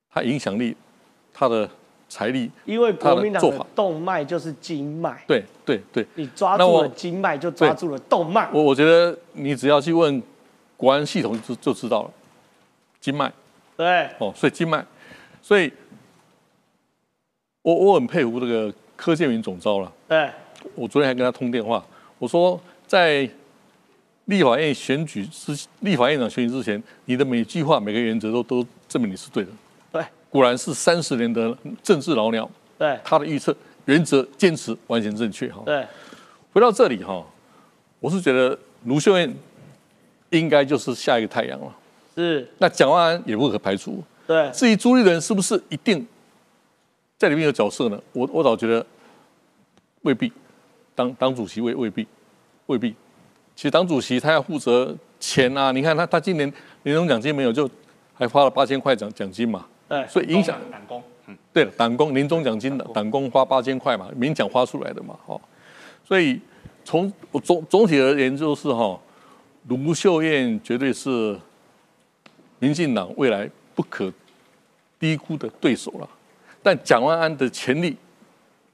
他影响力，他的财力，因为国民党的动脉就是经脉。对对对，你抓住了经脉，就抓住了动脉。我我觉得你只要去问。国安系统就就知道了，经脉，对，哦，所以经脉，所以，我我很佩服这个柯建明总招了，对，我昨天还跟他通电话，我说在立法院选举之立法院长选举之前，你的每句话每个原则都都证明你是对的，对，果然是三十年的政治老鸟，对，他的预测原则坚持完全正确哈，对，回到这里哈，我是觉得卢秀燕。应该就是下一个太阳了，是。那蒋万安也不可排除。对。至于朱立伦是不是一定在里面有角色呢？我我倒觉得未必。当党主席未未必，未必。其实党主席他要负责钱啊，你看他他今年年终奖金没有，就还花了八千块奖奖金嘛。对。所以影响党工。嗯。对了，党工年终奖金的党工花八千块嘛，明奖花出来的嘛，哦。所以从总总体而言就是哈。卢秀燕绝对是民进党未来不可低估的对手了，但蒋万安的潜力，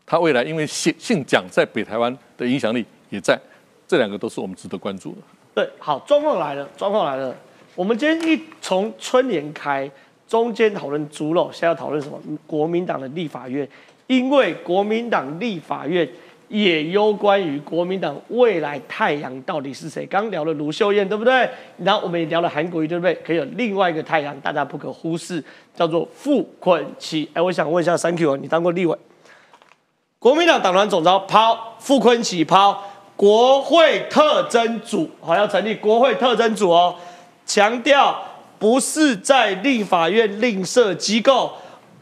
他未来因为姓姓蒋在北台湾的影响力也在，这两个都是我们值得关注的。对，好，状况来了，状况来了。我们今天一从春联开，中间讨论猪肉，现在要讨论什么？国民党的立法院，因为国民党立法院。也攸关于国民党未来太阳到底是谁？刚聊了卢秀燕，对不对？然后我们也聊了韩国瑜，对不对？可以有另外一个太阳，大家不可忽视，叫做傅昆萁。哎，我想问一下，Thank you 你当过立委？国民党党团总召抛傅昆萁抛国会特征组，好要成立国会特征组哦，强调不是在立法院另设机构。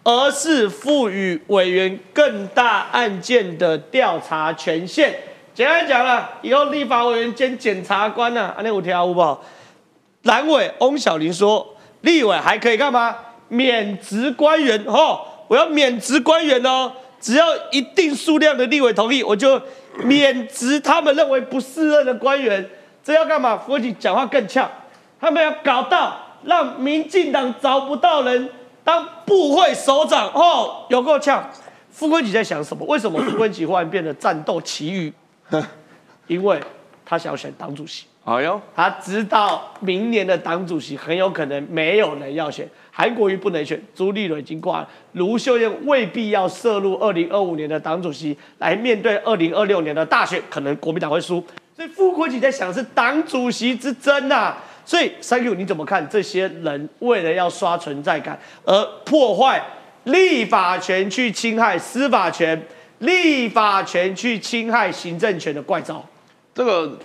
而是赋予委员更大案件的调查权限。简单讲了，以后立法委员兼检察官呢，安内五条五宝。蓝委翁小玲说，立委还可以干嘛？免职官员哦，我要免职官员哦，只要一定数量的立委同意，我就免职他们认为不适任的官员。这要干嘛？夫妻讲话更呛，他们要搞到让民进党找不到人。当部会首长哦，有够呛。傅昆萁在想什么？为什么傅昆萁忽然变得战斗奇遇？<laughs> 因为他想要选党主席。哎呦，他知道明年的党主席很有可能没有人要选，韩国瑜不能选，朱立伦已经挂了，卢秀燕未必要涉入二零二五年的党主席，来面对二零二六年的大选，可能国民党会输。所以傅昆萁在想是党主席之争呐。所以，Thank you，你怎么看这些人为了要刷存在感而破坏立法权去侵害司法权，立法权去侵害行政权的怪招？这个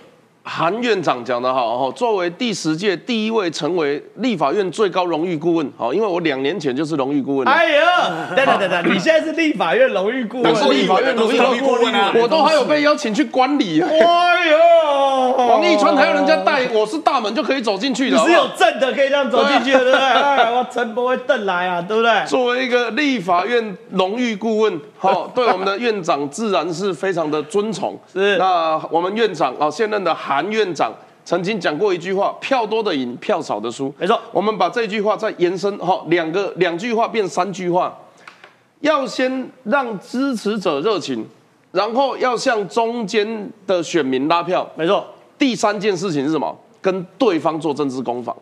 韩院长讲的好哈，作为第十届第一位成为立法院最高荣誉顾问，好，因为我两年前就是荣誉顾问。哎呀，等等等等，你现在是立法院荣誉顾问，我是立法院荣誉顾问啊，我都还有被邀请去观礼啊。哎呦，王一川还要人家带，我是大门就可以走进去的，你是有证的可以这样走进去的，对不对？<laughs> 哎，我陈伯会邓来啊，对不对？作为一个立法院荣誉顾问，好，<laughs> 对我们的院长自然是非常的尊崇。是，那我们院长啊，现任的韩。韩院长曾经讲过一句话：“票多的赢，票少的输。”没错，我们把这句话再延伸哈，两个两句话变三句话，要先让支持者热情，然后要向中间的选民拉票。没错，第三件事情是什么？跟对方做政治攻防。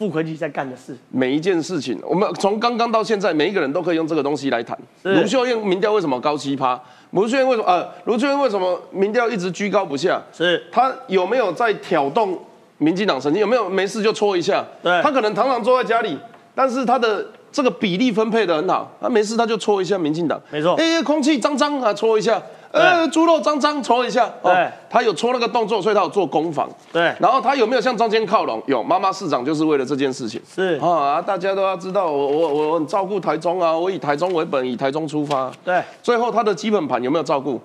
傅昆萁在干的事，每一件事情，我们从刚刚到现在，每一个人都可以用这个东西来谈。卢秀燕民调为什么高七趴？卢秀燕为什么？呃，卢秀燕为什么民调一直居高不下？是她有没有在挑动民进党神经？有没有没事就戳一下？对，她可能常常坐在家里，但是她的这个比例分配的很好，她没事她就戳一下民进党。没错，哎，空气脏脏啊，戳一下。呃，猪肉脏脏搓一下，对，他有搓那个动作，所以他有做攻防，对。然后他有没有向中间靠拢？有，妈妈市长就是为了这件事情，是啊，大家都要知道，我我我很照顾台中啊，我以台中为本，以台中出发，对。最后他的基本盘有没有照顾？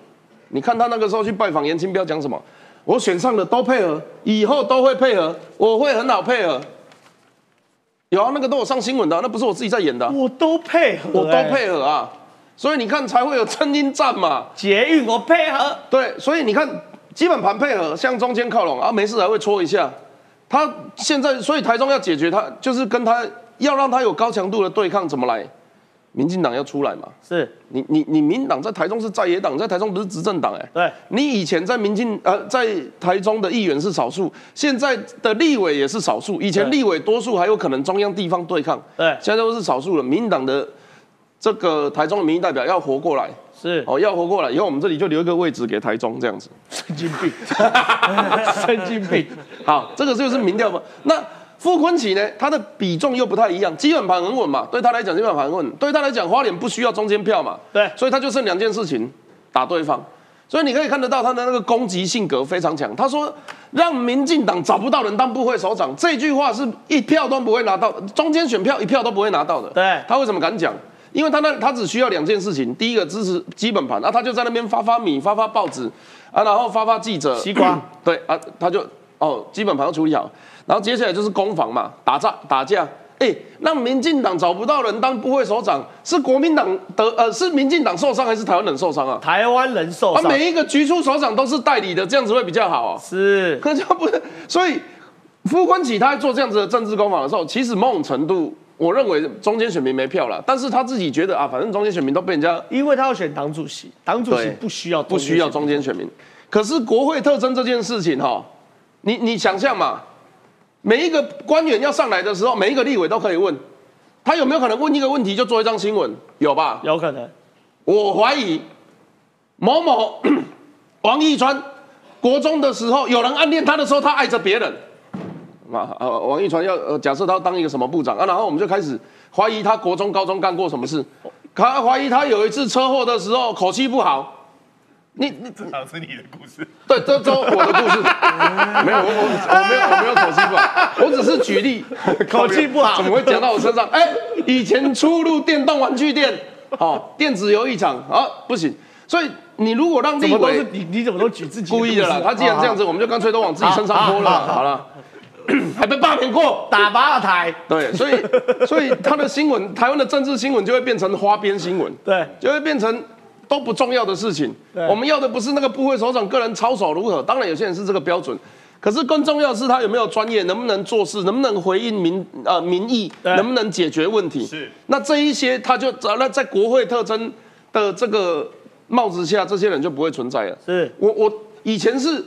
你看他那个时候去拜访严清标讲什么？我选上的都配合，以后都会配合，我会很好配合。有啊，那个都有上新闻的，那不是我自己在演的，我都配合，我都配合啊。所以你看才会有声音战嘛，捷运我配合，对，所以你看基本盘配合向中间靠拢啊，没事还会搓一下。他现在所以台中要解决他，就是跟他要让他有高强度的对抗，怎么来？民进党要出来嘛？是你你你民党在台中是在野党，在台中不是执政党哎。对，你以前在民进呃在台中的议员是少数，现在的立委也是少数，以前立委多数还有可能中央地方对抗，对，现在都是少数了，民党的。这个台中的民意代表要活过来，是哦，要活过来。以后我们这里就留一个位置给台中，这样子。神经病，<laughs> 神经病。好，这个就是民调嘛。那傅昆萁呢？他的比重又不太一样，基本盘很稳嘛。对他来讲，基本盘很稳。对他来讲，花莲不需要中间票嘛。对，所以他就剩两件事情：打对方。所以你可以看得到他的那个攻击性格非常强。他说：“让民进党找不到人当部会首长。”这句话是一票都不会拿到，中间选票一票都不会拿到的。对，他为什么敢讲？因为他那他只需要两件事情，第一个支持基本盘，啊，他就在那边发发米、发发报纸，啊，然后发发记者，西瓜，对啊，他就哦，基本盘要处理好，然后接下来就是攻防嘛，打仗打架，哎，让民进党找不到人当部会首长，是国民党得呃，是民进党受伤还是台湾人受伤啊？台湾人受伤，每一个局处首长都是代理的，这样子会比较好啊。是，可 <laughs> 就不是，所以傅昆萁他在做这样子的政治攻防的时候，其实某种程度。我认为中间选民没票了，但是他自己觉得啊，反正中间选民都被人家，因为他要选党主席，党主席不需要不需要中间选民。可是国会特征这件事情哈，你你想象嘛，每一个官员要上来的时候，每一个立委都可以问，他有没有可能问一个问题就做一张新闻？有吧？有可能。我怀疑某某 <coughs> 王义川国中的时候，有人暗恋他的时候，他爱着别人。啊呃，王一传要呃，假设他当一个什么部长啊，然后我们就开始怀疑他国中、高中干过什么事，他怀疑他有一次车祸的时候口气不好。你你这好是你的故事？<laughs> 对，这都我的故事。<laughs> 没有我我我没有我没有口气不好，我只是举例，<laughs> 口气不好怎么会讲到我身上？哎，以前出入电动玩具店，哦，电子游艺场啊，不行。所以你如果让立委，你你怎么都举自己故意的啦？他既然这样子，我们就干脆都往自己身上泼了。好了。<coughs> 还被罢免过，打八台，对，所以 <laughs> 所以他的新闻，台湾的政治新闻就会变成花边新闻，对，就会变成都不重要的事情。我们要的不是那个部会首长个人操守如何，当然有些人是这个标准，可是更重要的是他有没有专业，能不能做事，能不能回应民呃民意，能不能解决问题。是，那这一些他就那在国会特征的这个帽子下，这些人就不会存在了。是我我以前是。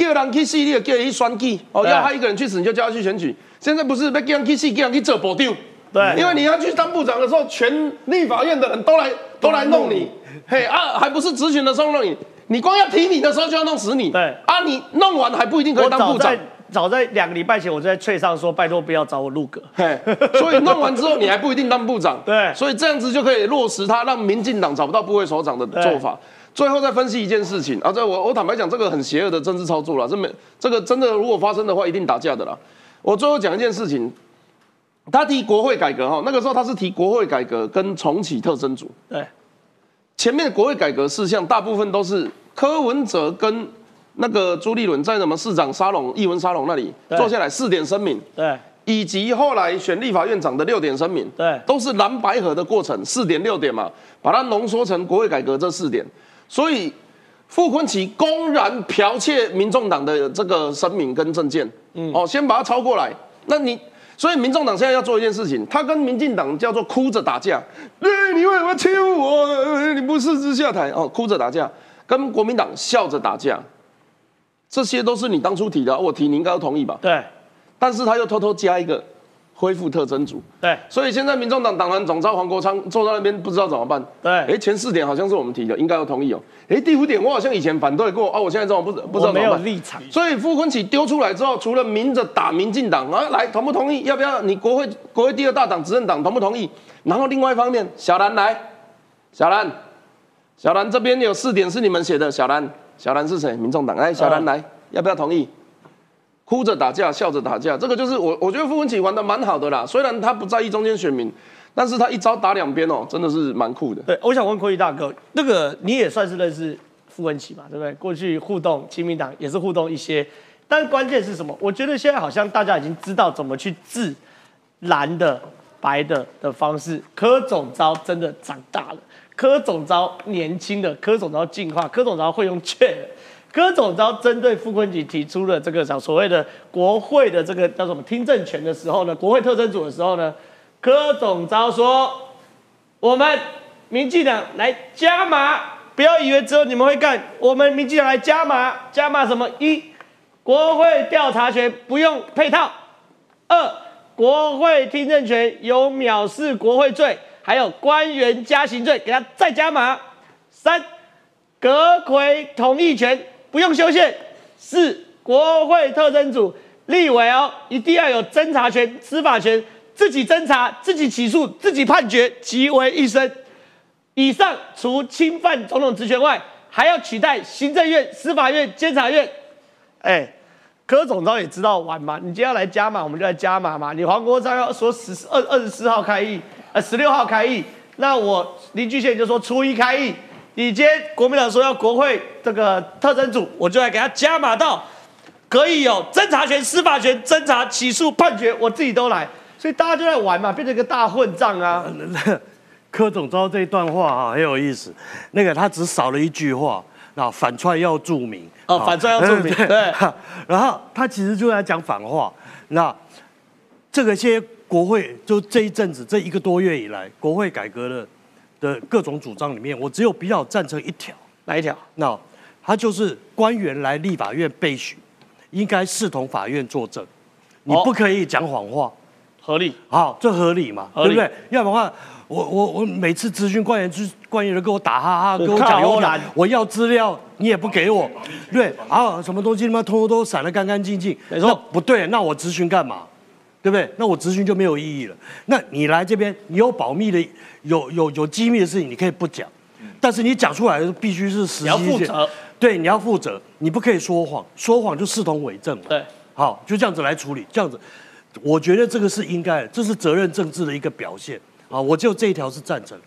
叫人去死，你就叫他去选举。哦，要他一个人去死，你就叫他去选举。现在不是被叫人去死，叫人去做部长。对，因为你要去当部长的时候，全立法院的人都来都来弄你。嘿啊，还不是执行的时候弄你，你光要提你的时候就要弄死你。对啊，你弄完还不一定可以当部长。早在两个礼拜前，我就在翠上说，拜托不要找我入阁。嘿，所以弄完之后，你还不一定当部长。<laughs> 对，所以这样子就可以落实他让民进党找不到部会首长的做法。最后再分析一件事情啊，这我我坦白讲，这个很邪恶的政治操作了，这没这个真的如果发生的话，一定打架的啦。我最后讲一件事情，他提国会改革哈，那个时候他是提国会改革跟重启特征组。对，前面的国会改革事项大部分都是柯文哲跟那个朱立伦在什么市长沙龙、议文沙龙那里坐下来四点声明。对。以及后来选立法院长的六点声明，对，都是蓝白河的过程，四点六点嘛，把它浓缩成国会改革这四点。所以傅昆萁公然剽窃民众党的这个声明跟证件，嗯，哦，先把它抄过来。那你，所以民众党现在要做一件事情，他跟民进党叫做哭着打架，哎，你为什么欺负我？你不是之下台哦，哭着打架，跟国民党笑着打架，这些都是你当初提的，我提你应该要同意吧？对。但是他又偷偷加一个恢复特征组，对，所以现在民众党党团总召黄国昌坐在那边不知道怎么办，对，哎，前四点好像是我们提的，应该要同意哦，哎，第五点我好像以前反对过，哦，我现在这种不不知道怎么办，立场，所以傅昆萁丢出来之后，除了明着打民进党啊，来同不同意？要不要你国会国会第二大党执政党同不同意？然后另外一方面，小兰来，小兰，小兰这边有四点是你们写的，小兰，小兰是谁？民众党，哎，小兰来，要不要同意？哭着打架，笑着打架，这个就是我，我觉得傅文琪玩的蛮好的啦。虽然他不在意中间选民，但是他一招打两边哦，真的是蛮酷的。对，我想问坤宇大哥，那个你也算是认识傅文琪嘛，对不对？过去互动，亲民党也是互动一些，但关键是什么？我觉得现在好像大家已经知道怎么去治蓝的、白的的方式。柯总招真的长大了，柯总招年轻的，柯总招进化，柯总招会用券。柯总召针对傅昆萁提出了这个所所谓的国会的这个叫什么听证权的时候呢，国会特征组的时候呢，柯总召说，我们民进党来加码，不要以为只有你们会干，我们民进党来加码，加码什么？一，国会调查权不用配套；二，国会听证权有藐视国会罪，还有官员加刑罪，给他再加码；三，阁魁同意权。不用修宪，是国会特征组立委哦，一定要有侦查权、司法权，自己侦查、自己起诉、自己判决，集为一身。以上除侵犯总统职权外，还要取代行政院、司法院、监察院。哎，柯总召也知道玩嘛，你今天要来加码，我们就来加码嘛。你黄国昌要说十二二十四号开议，呃，十六号开议，那我林俊宪就说初一开议。你今天国民党说要国会这个特征组，我就来给他加码到，可以有侦查权、司法权、侦查、起诉、判决，我自己都来，所以大家就在玩嘛，变成一个大混账啊。柯总招这一段话哈很有意思，那个他只少了一句话，那反串要注明哦，反串要注明 <laughs> 对，然后他其实就在讲反话，那这个些国会就这一阵子这一个多月以来，国会改革的。的各种主张里面，我只有比较赞成一条，哪一条？那他就是官员来立法院备询，应该视同法院作证，你不可以讲谎话，合理？好，这合理嘛？对不对？要不然的话，我我我每次咨询官员，就官员都给我打哈哈，跟我讲我要资料你也不给我，对，啊，什么东西他妈通通都散得干干净净，没错，不对，那我咨询干嘛？对不对？那我咨询就没有意义了。那你来这边，你有保密的、有有有机密的事情，你可以不讲，但是你讲出来的必须是实际。你要负责。对，你要负责，你不可以说谎，说谎就视同伪证。对，好，就这样子来处理，这样子，我觉得这个是应该，这是责任政治的一个表现。啊，我就这一条是赞成。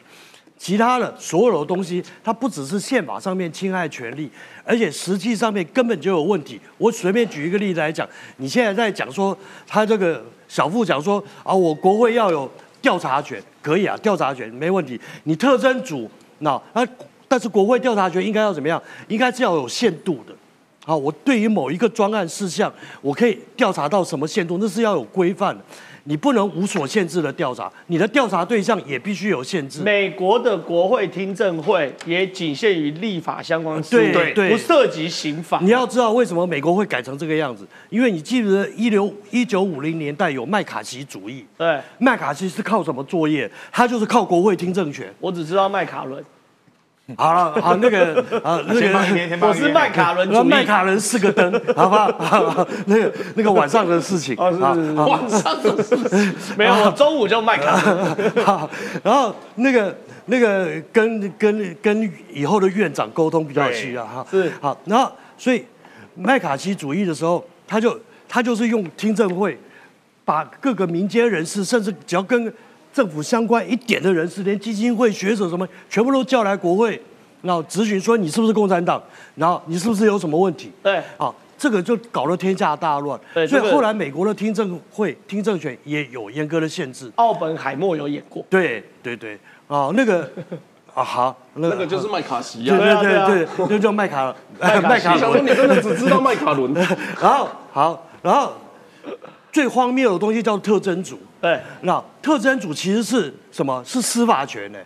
其他的所有的东西，它不只是宪法上面侵害权利，而且实际上面根本就有问题。我随便举一个例子来讲，你现在在讲说他这个。小富讲说啊，我国会要有调查权，可以啊，调查权没问题。你特征组那啊，但是国会调查权应该要怎么样？应该是要有限度的。好，我对于某一个专案事项，我可以调查到什么限度？那是要有规范的。你不能无所限制的调查，你的调查对象也必须有限制。美国的国会听证会也仅限于立法相关事务，不涉及刑法。你要知道为什么美国会改成这个样子？因为你记得一六一九五零年代有麦卡锡主义，对，麦卡锡是靠什么作业？他就是靠国会听证权。我只知道麦卡伦。<laughs> 好了，好那个啊，那个我是麦卡伦，麦卡伦四个灯，好不好？<laughs> 那个那个晚上的事情，晚上的事情？没有，<laughs> 我中午就麦卡伦。好，然后那个那个跟跟跟以后的院长沟通比较需要哈。是。好，然后所以麦卡锡主义的时候，他就他就是用听证会，把各个民间人士，甚至只要跟政府相关一点的人士，连基金会、学者什么，全部都叫来国会，然后咨询说你是不是共产党，然后你是不是有什么问题？对，啊，这个就搞得天下大乱。对所以后来美国的听证会、听证权也有严格的限制。奥本海默有演过。对对对，啊，那个 <laughs> 啊好，那那个就是麦卡锡对啊。对对啊对对，就叫麦卡 <laughs> 麦卡锡麦卡想说你真的只知道麦卡伦，<laughs> 然后好，然后最荒谬的东西叫特征组。对，那特征组其实是什么？是司法权呢？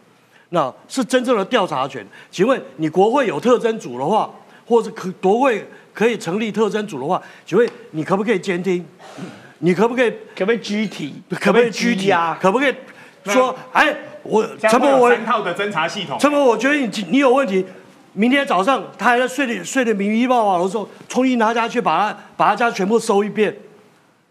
那是真正的调查权。请问你国会有特征组的话，或者可国会可以成立特征组的话，请问你可不可以监听？你可不可以可不可以拘提？可不可以拘提啊？可不可以说？哎，我陈柏文三套的侦查系统。陈伯，我觉得你你有问题。明天早上他还在睡得睡得迷迷抱抱的时候，冲进他家去把他把他家全部搜一遍，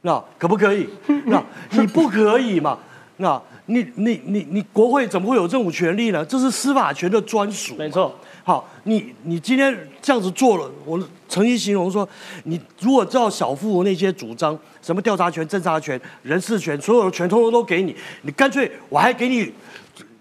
那可不可以？<laughs> 那你不可以嘛？那你你你你国会怎么会有这种权利呢？这是司法权的专属。没错。好，你你今天这样子做了，我曾经形容说，你如果照小富那些主张，什么调查权、侦查权、人事权，所有的权通通都给你，你干脆我还给你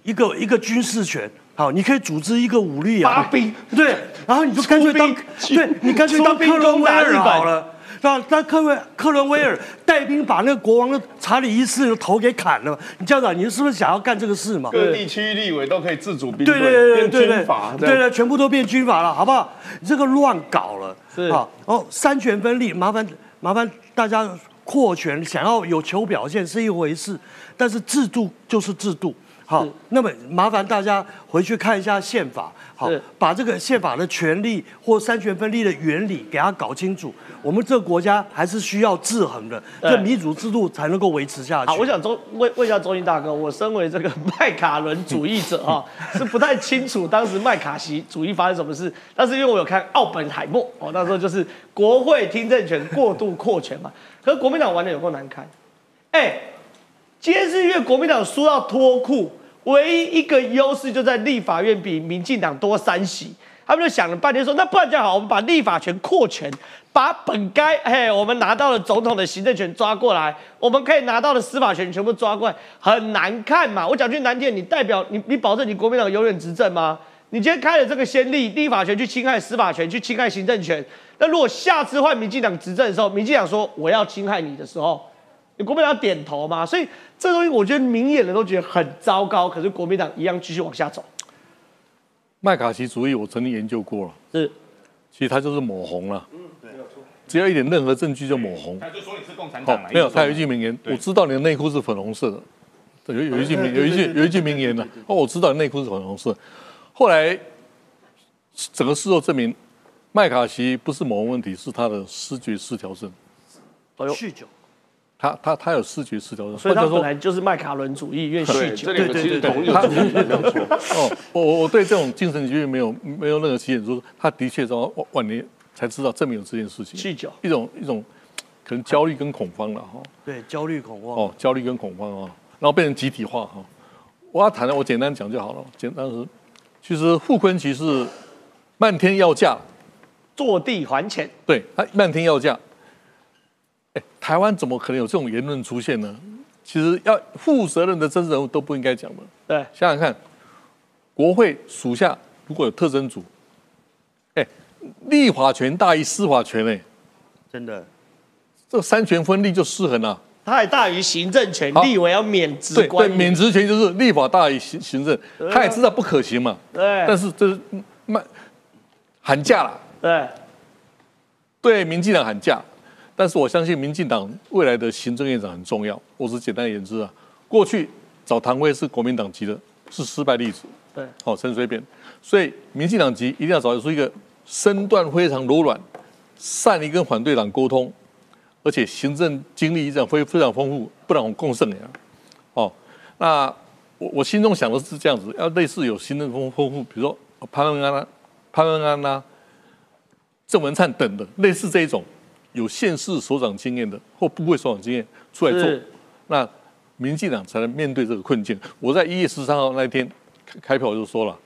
一个一个军事权，好，你可以组织一个武力啊，发兵，对，然后你就干脆当，对你干脆当兵克伦威尔好了。让让克伦克伦威尔带兵把那个国王的查理一世的头给砍了，你这样子，你是不是想要干这个事嘛？各地区域立委都可以自主兵对对对队，对对对全部都变军阀了，好不好？你这个乱搞了，是啊，哦，三权分立，麻烦麻烦大家扩权，想要有求表现是一回事，但是制度就是制度。好，那么麻烦大家回去看一下宪法，好，把这个宪法的权利或三权分立的原理给它搞清楚。我们这个国家还是需要制衡的，对。这民主制度才能够维持下去。好，我想周问问一下周英大哥，我身为这个 <laughs> 麦卡伦主义者啊，是不太清楚当时麦卡锡主义发生什么事，但是因为我有看奥本海默哦，那时候就是国会听证权过度扩权嘛，可是国民党玩的有够难看，哎、今天是因为国民党输到脱裤，唯一一个优势就在立法院比民进党多三席。他们就想了半天说，那不然这样好，我们把立法权扩权，把本该嘿我们拿到了总统的行政权抓过来，我们可以拿到的司法权全部抓过来，很难看嘛。我讲句难听，你代表你你保证你国民党永远执政吗？你今天开了这个先例，立法权去侵害司法权，去侵害行政权。那如果下次换民进党执政的时候，民进党说我要侵害你的时候，国民党点头嘛？所以这东西我觉得明眼人都觉得很糟糕，可是国民党一样继续往下走。麦卡锡主义我曾经研究过了，是其实他就是抹红了。嗯，对只要一点任何证据就抹红。他就说你是共产哦党嘛，没有，他有一句名言，我知道你的内裤是粉红色的。有有一句名有一句有一句名言呢，哦，我知道你内裤是粉红色。后来整个事后证明，麦卡锡不是某种问题，是他的视觉失调症。酗酒，他他他有视觉失调症，所以他说本来就是麦卡伦主义，因为酗对，酒对对对同一个主题，没有错。<laughs> 哦，我我我对这种精神疾病没有没有任何期待，说他的确到晚晚年才知道证明有这件事情。酗酒一种一种可能焦虑跟恐慌了哈。对，焦虑恐慌。哦，焦虑跟恐慌啊，然后变成集体化哈。我要谈的，我简单讲就好了。简单是，其实傅昆萁是漫天要价，坐地还钱，对他漫天要价。哎，<laughs> 台湾怎么可能有这种言论出现呢？其实要负责任的真人物都不应该讲的。对，想想看，国会属下如果有特征组，哎，立法权大于司法权，哎，真的，这三权分立就失衡了。它还大于行政权，好。立委要免职对对，免职权就是立法大于行行政，他也知道不可行嘛。对。但是这是卖喊价了，对，对民进党喊价，但是我相信民进党未来的行政院长很重要。我只简单言之啊，过去找唐辉是国民党籍的，是失败例子。对，好、陈水扁，所以民进党籍一定要找出一个身段非常柔软、善于跟反对党沟通，而且行政经历这样非非常丰富，不然我共胜呀。哦，那我我心中想的是这样子，要类似有行政丰丰富，比如说潘文安啊、潘文安呐、郑文灿等的，类似这一种有县市首长经验的或部会首长经验出来做，那民进党才能面对这个困境。我在一月十三号那一天开票就说了，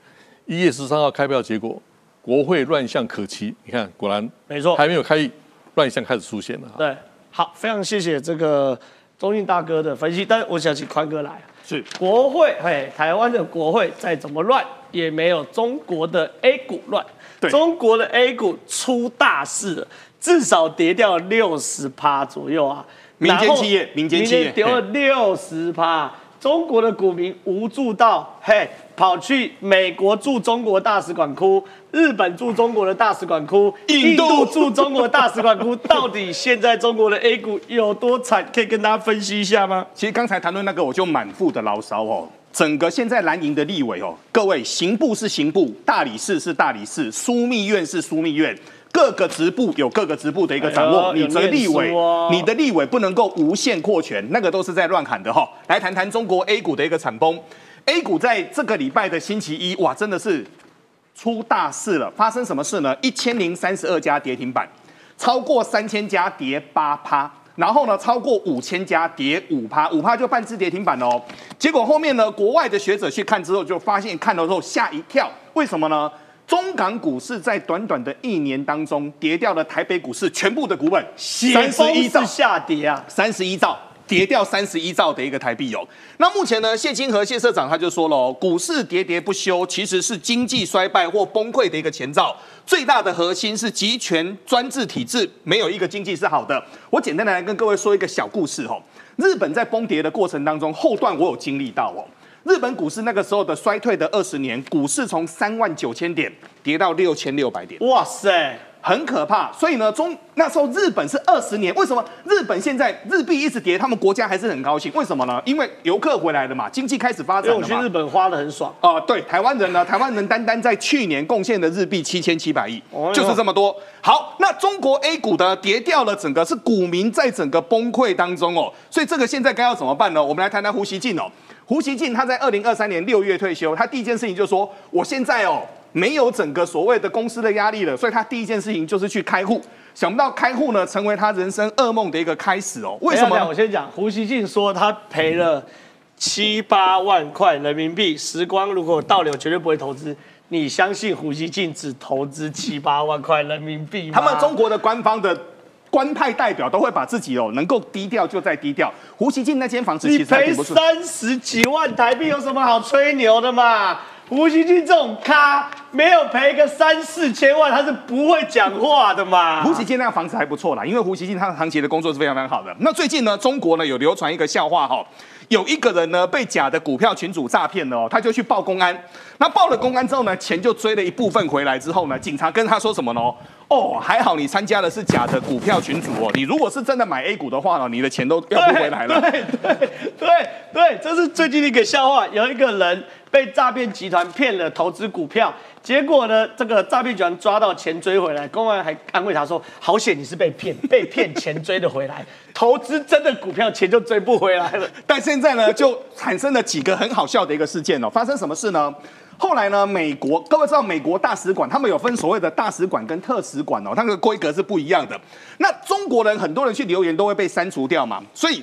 一月十三号开票结果，国会乱象可期。你看，果然没错，还没有开议乱象开始出现了。对，好，非常谢谢这个中信大哥的分析，但我想请宽哥来。是国会，嘿，台湾的国会再怎么乱，也没有中国的 A 股乱。中国的 A 股出大事了，至少跌掉六十趴左右啊。民间企业，民间企业跌了六十趴。中国的股民无助到，嘿，跑去美国驻中国大使馆哭，日本驻中国的大使馆哭，印度驻中国大使馆哭，<laughs> 到底现在中国的 A 股有多惨？可以跟大家分析一下吗？其实刚才谈论那个，我就满腹的牢骚哦。整个现在蓝营的立委哦，各位刑部是刑部，大理寺是大理寺，枢密院是枢密院。各个职部有各个职部的一个掌握，你的立委，你的立委不能够无限扩权，那个都是在乱喊的哈。来谈谈中国 A 股的一个惨崩，A 股在这个礼拜的星期一，哇，真的是出大事了。发生什么事呢？一千零三十二家跌停板，超过三千家跌八趴，然后呢，超过五千家跌五趴，五趴就半只跌停板哦。结果后面呢，国外的学者去看之后，就发现看了之后吓一跳，为什么呢？中港股市在短短的一年当中跌掉了台北股市全部的股本，三十一兆下跌啊，三十一兆跌掉三十一兆的一个台币哦。那目前呢，谢金河谢社长他就说了，股市喋喋不休，其实是经济衰败或崩溃的一个前兆。最大的核心是集权专制体制，没有一个经济是好的。我简单的来跟各位说一个小故事哦。日本在崩跌的过程当中，后段我有经历到哦。日本股市那个时候的衰退的二十年，股市从三万九千点跌到六千六百点，哇塞，很可怕。所以呢，中那时候日本是二十年，为什么日本现在日币一直跌，他们国家还是很高兴？为什么呢？因为游客回来了嘛，经济开始发展了嘛。我去日本花的很爽啊。对，台湾人呢，台湾人单单在去年贡献的日币七千七百亿，就是这么多。好，那中国 A 股的跌掉了，整个是股民在整个崩溃当中哦。所以这个现在该要怎么办呢？我们来谈谈呼吸镜哦。胡锡进他在二零二三年六月退休，他第一件事情就说：“我现在哦没有整个所谓的公司的压力了，所以他第一件事情就是去开户。想不到开户呢，成为他人生噩梦的一个开始哦。为什么？我先讲，胡锡进说他赔了七八万块人民币。时光如果倒流，绝对不会投资。你相信胡锡进只投资七八万块人民币吗？他们中国的官方的。官派代表都会把自己哦能够低调就再低调。胡锡进那间房子，你赔三十几万台币有什么好吹牛的嘛？胡锡进这种咖，没有赔个三四千万，他是不会讲话的嘛。胡锡进那个房子还不错啦，因为胡锡进他长期的工作是非常非常好的。那最近呢，中国呢有流传一个笑话哈。有一个人呢被假的股票群主诈骗了哦，他就去报公安。那报了公安之后呢，钱就追了一部分回来之后呢，警察跟他说什么呢？哦，还好你参加的是假的股票群组哦，你如果是真的买 A 股的话呢，你的钱都要不回来了。对对对对，这是最近的一个笑话。有一个人被诈骗集团骗了投资股票。结果呢？这个诈骗集团抓到钱追回来，公安还安慰他说：“好险你是被骗，<laughs> 被骗钱追得回来，投资真的股票钱就追不回来了。”但现在呢，就产生了几个很好笑的一个事件哦。发生什么事呢？后来呢，美国各位知道，美国大使馆他们有分所谓的大使馆跟特使馆哦，它那个规格是不一样的。那中国人很多人去留言都会被删除掉嘛，所以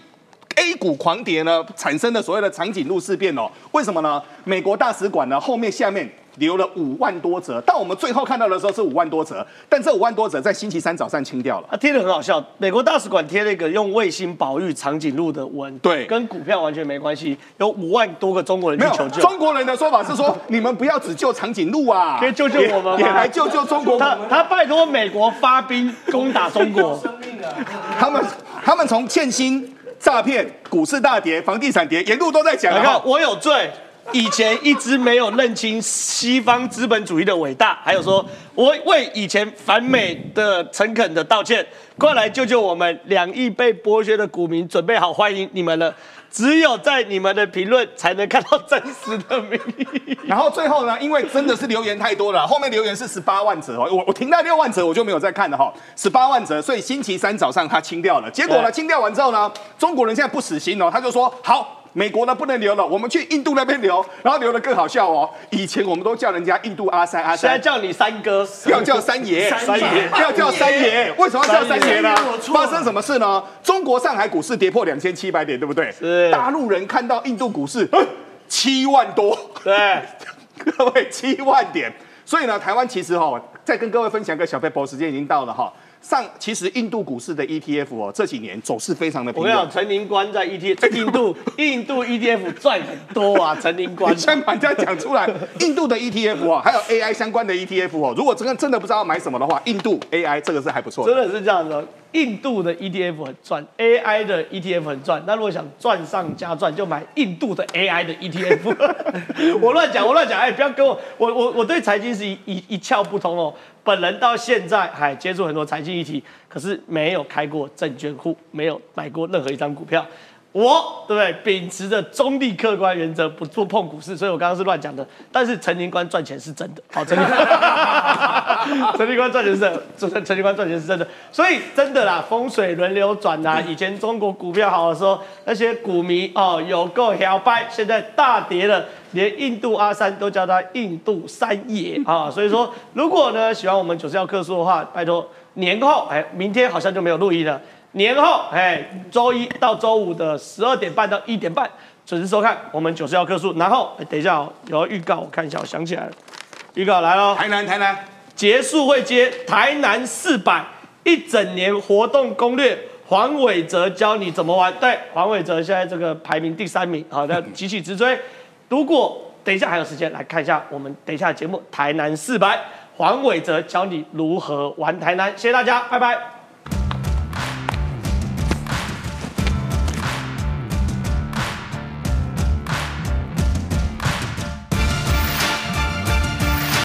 A 股狂跌呢，产生的所谓的长颈鹿事变哦。为什么呢？美国大使馆呢后面下面。留了五万多折，但我们最后看到的时候是五万多折，但这五万多折在星期三早上清掉了。啊，贴的很好笑，美国大使馆贴了一个用卫星保育长颈鹿的文，对，跟股票完全没关系。有五万多个中国人去求救。中国人的说法是说，你们不要只救长颈鹿啊，可以救救我们，也来救救中国。他他拜托美国发兵攻打中国。<laughs> 他们他们从欠薪、诈骗、股市大跌、房地产跌，沿路都在讲。你看，我有罪。以前一直没有认清西方资本主义的伟大，还有说，我为以前反美的诚恳的道歉，快来救救我们！两亿被剥削的股民，准备好欢迎你们了。只有在你们的评论才能看到真实的民意。<laughs> 然后最后呢，因为真的是留言太多了，后面留言是十八万折哦，我我停在六万折，我就没有再看了哈。十八万折，所以星期三早上他清掉了。结果呢，清掉完之后呢，中国人现在不死心哦，他就说好。美国呢不能留了，我们去印度那边留，然后留的更好笑哦。以前我们都叫人家印度阿三阿三，现在叫你三哥，要叫三爷，三爷要叫三爷。为什么要叫三爷呢？发生什么事呢？中国上海股市跌破两千七百点，对不对？是。大陆人看到印度股市七万多，对，<laughs> 各位七万点。所以呢，台湾其实哈，再跟各位分享一个小 paper，时间已经到了哈。上其实印度股市的 ETF 哦，这几年走势非常的平稳。我跟你讲，陈林官在 ETF 印度 <laughs> 印度 ETF 赚很多啊，陈林官。先把人家讲出来，印度的 ETF 哦，还有 AI 相关的 ETF 哦，如果真的真的不知道买什么的话，印度 AI 这个是还不错。真的是这样的，印度的 ETF 很赚，AI 的 ETF 很赚。那如果想赚上加赚，就买印度的 AI 的 ETF。<laughs> 我乱讲，我乱讲，哎，不要跟我，我我我对财经是一一一窍不通哦。本人到现在还接触很多财经议题，可是没有开过证券户，没有买过任何一张股票。我对不对？秉持着中立客观原则，不做碰股市，所以我刚刚是乱讲的。但是陈宁官赚钱是真的，<laughs> 好，陈宁陈宁官赚钱是真，陈陈宁官赚钱是真的。所以真的啦，风水轮流转呐。<laughs> 以前中国股票好的时候，那些股民哦有够摇摆，现在大跌了，连印度阿三都叫他印度三爷啊。<laughs> 所以说，如果呢喜欢我们九十幺课数的话，拜托年后哎，明天好像就没有录音了。年后，哎，周一到周五的十二点半到一点半准时收看我们九十幺棵树。然后，等一下哦，有预告，我看一下，我想起来了，预告来了。台南，台南结束会接台南四百一整年活动攻略，黄伟哲教你怎么玩。对，黄伟哲现在这个排名第三名，好，的急起直追。如果等一下还有时间，来看一下我们等一下节目台南四百，黄伟哲教你如何玩台南。谢谢大家，拜拜。